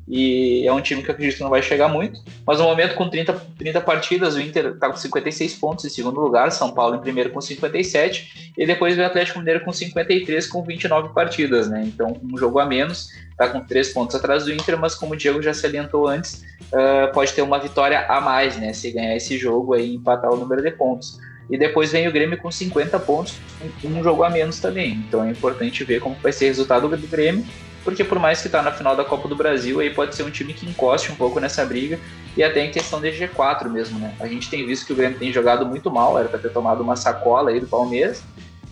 E é um time que eu acredito que não vai chegar muito. Mas no momento, com 30, 30 partidas, o Inter está com 56 pontos em segundo lugar, São Paulo em primeiro com 57, e depois vem o Atlético Mineiro com 53, com 29 partidas, né? Então, um jogo a menos, está com 3 pontos atrás do Inter, mas como o Diego já salientou antes, uh, pode ter uma vitória a mais, né? Se ganhar esse jogo aí e empatar o número de pontos. E depois vem o Grêmio com 50 pontos, um jogo a menos também. Então é importante ver como vai ser o resultado do Grêmio porque por mais que está na final da Copa do Brasil, aí pode ser um time que encoste um pouco nessa briga e até em questão de G4 mesmo, né? A gente tem visto que o Grêmio tem jogado muito mal, era para ter tomado uma sacola aí do Palmeiras,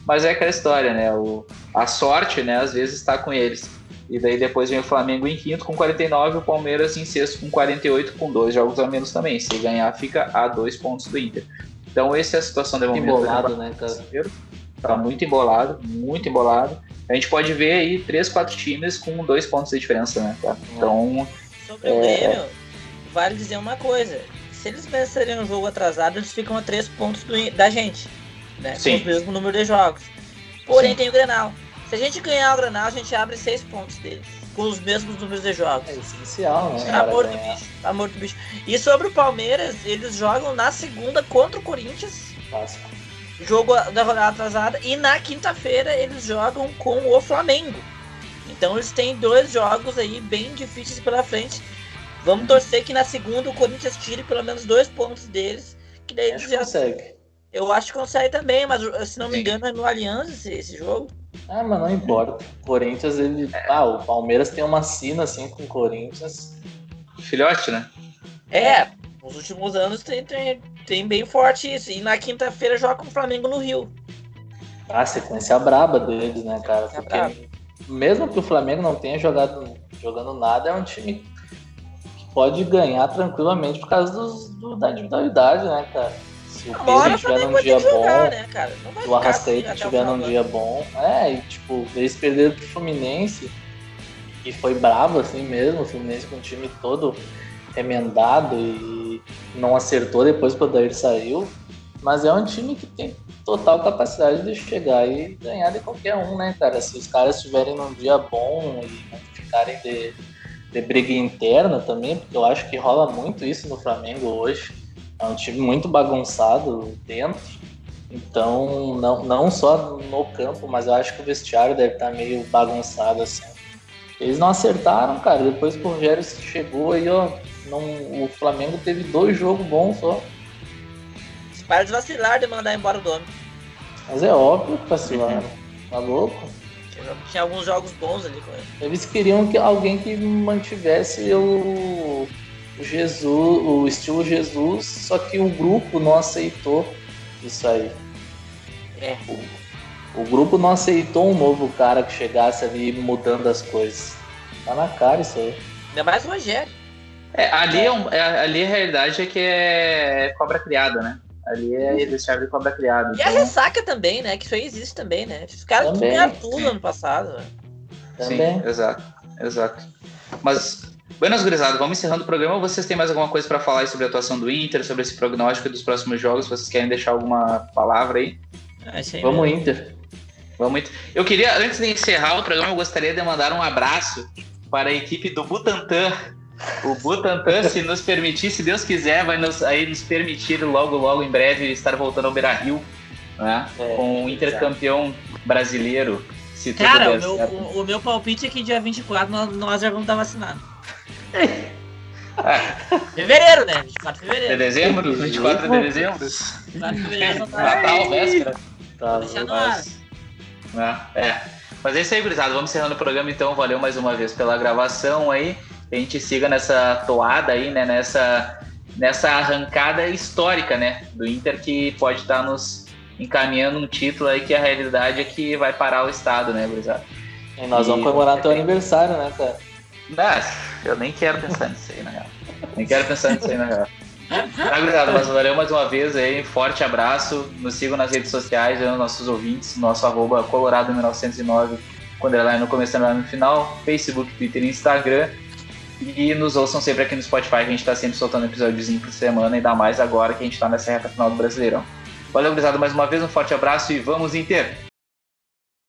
mas é aquela história, né? O, a sorte, né, às vezes está com eles. E daí depois vem o Flamengo em quinto com 49, o Palmeiras em sexto com 48, com dois jogos a menos também. Se ganhar, fica a dois pontos do Inter. Então, essa é a situação de momento. Embolado, né, cara? Tá muito embolado, muito embolado a gente pode ver aí três, quatro times com dois pontos de diferença, né? Tá? Então. Sobre o é, Grêmio, vale dizer uma coisa. Se eles vencerem um jogo atrasado, eles ficam a três pontos do, da gente. Né? Sim. Com o mesmo número de jogos. Porém, Sim. tem o Grenal. Se a gente ganhar o Grenal, a gente abre seis pontos deles. Com os mesmos números de jogos. É essencial, né? Tá morto o bicho. Tá morto bicho. E sobre o Palmeiras, eles jogam na segunda contra o Corinthians. Nossa jogo da rodada atrasada. E na quinta-feira eles jogam com o Flamengo. Então eles têm dois jogos aí bem difíceis pela frente. Vamos torcer que na segunda o Corinthians tire pelo menos dois pontos deles. Que daí eles já... consegue. Eu acho que consegue também, mas se não me engano é no Aliança esse, esse jogo. Ah, mas não importa. O Corinthians, ele. Ah, o Palmeiras tem uma sina assim com o Corinthians. Filhote, né? É, nos últimos anos tem, tem, tem bem forte isso. E na quinta-feira joga com o Flamengo no Rio. Ah, sequência braba deles, né, cara? Porque mesmo que o Flamengo não tenha jogado jogando nada, é um time que pode ganhar tranquilamente por causa dos, do, da individualidade, né, cara? Se o Pedro estiver num dia bom, né, se o Arrascaeta assim estiver num dia bom, é, e tipo, eles perderam pro Fluminense, e foi bravo assim mesmo, o Fluminense com o time todo emendado e não acertou depois que o Odair saiu, mas é um time que tem total capacidade de chegar e ganhar de qualquer um, né, cara? Se os caras estiverem num dia bom e não ficarem de, de briga interna também, porque eu acho que rola muito isso no Flamengo hoje. É um time muito bagunçado dentro. Então, não, não só no campo, mas eu acho que o vestiário deve estar meio bagunçado assim. Eles não acertaram, cara. Depois que o Rogério chegou aí, ó, não, o Flamengo teve dois jogos bons só. Para de vacilar de mandar embora o dono. Mas é óbvio que vacilaram. <laughs> Tá louco? Tinha alguns jogos bons ali com ele. Eles queriam que alguém que mantivesse o, o Jesus, o estilo Jesus, só que o grupo não aceitou isso aí. É. O, o grupo não aceitou um novo cara que chegasse ali mudando as coisas. Tá na cara isso aí. Ainda mais o Rogério. É, ali, é um, é, ali a realidade é que é cobra criada, né? Ali é deixar de cobra criada. E então... a ressaca também, né? Que isso aí existe também, né? Os caras ganharam tudo ano passado. Né? Sim, exato, exato. Mas, buenas gurizadas, vamos encerrando o programa. Vocês têm mais alguma coisa para falar sobre a atuação do Inter, sobre esse prognóstico dos próximos jogos? Vocês querem deixar alguma palavra aí? Ah, aí vamos mesmo. Inter. Vamos Inter. Eu queria, antes de encerrar o programa, eu gostaria de mandar um abraço para a equipe do Butantan o Butantan, se nos permitir, se Deus quiser, vai nos, aí nos permitir logo, logo em breve estar voltando ao Beira Rio, né? É, com o intercampeão brasileiro. Se Cara, o meu, o, o, meu palpite é que dia 24 nós, nós já vamos estar vacinados. É. Fevereiro, né? 24 de fevereiro. De dezembro? 24 de dezembro? 24 de fevereiro. Natal, véspera. Tá, Deixa no ar. É. Mas é isso aí, gurizada. Vamos encerrando o programa, então. Valeu mais uma vez pela gravação aí que a gente siga nessa toada aí, né? Nessa, nessa arrancada histórica, né? Do Inter que pode estar nos encaminhando um título aí que a realidade é que vai parar o Estado, né, Gurizada? E nós vamos comemorar teu aniversário, né, cara? Não, eu nem quero pensar nisso aí, na real. Nem quero pensar nisso aí, na real. Tá, obrigado, mas valeu mais uma vez aí. Forte abraço. Nos sigam nas redes sociais, os nossos ouvintes, nosso arroba colorado1909, quando ela é no começo e no final, Facebook, Twitter e Instagram. E nos ouçam sempre aqui no Spotify, que a gente tá sempre soltando episódiozinho por semana, ainda mais agora que a gente tá nessa reta final do Brasileirão. Valeu, gurizada, mais uma vez, um forte abraço e vamos Inter!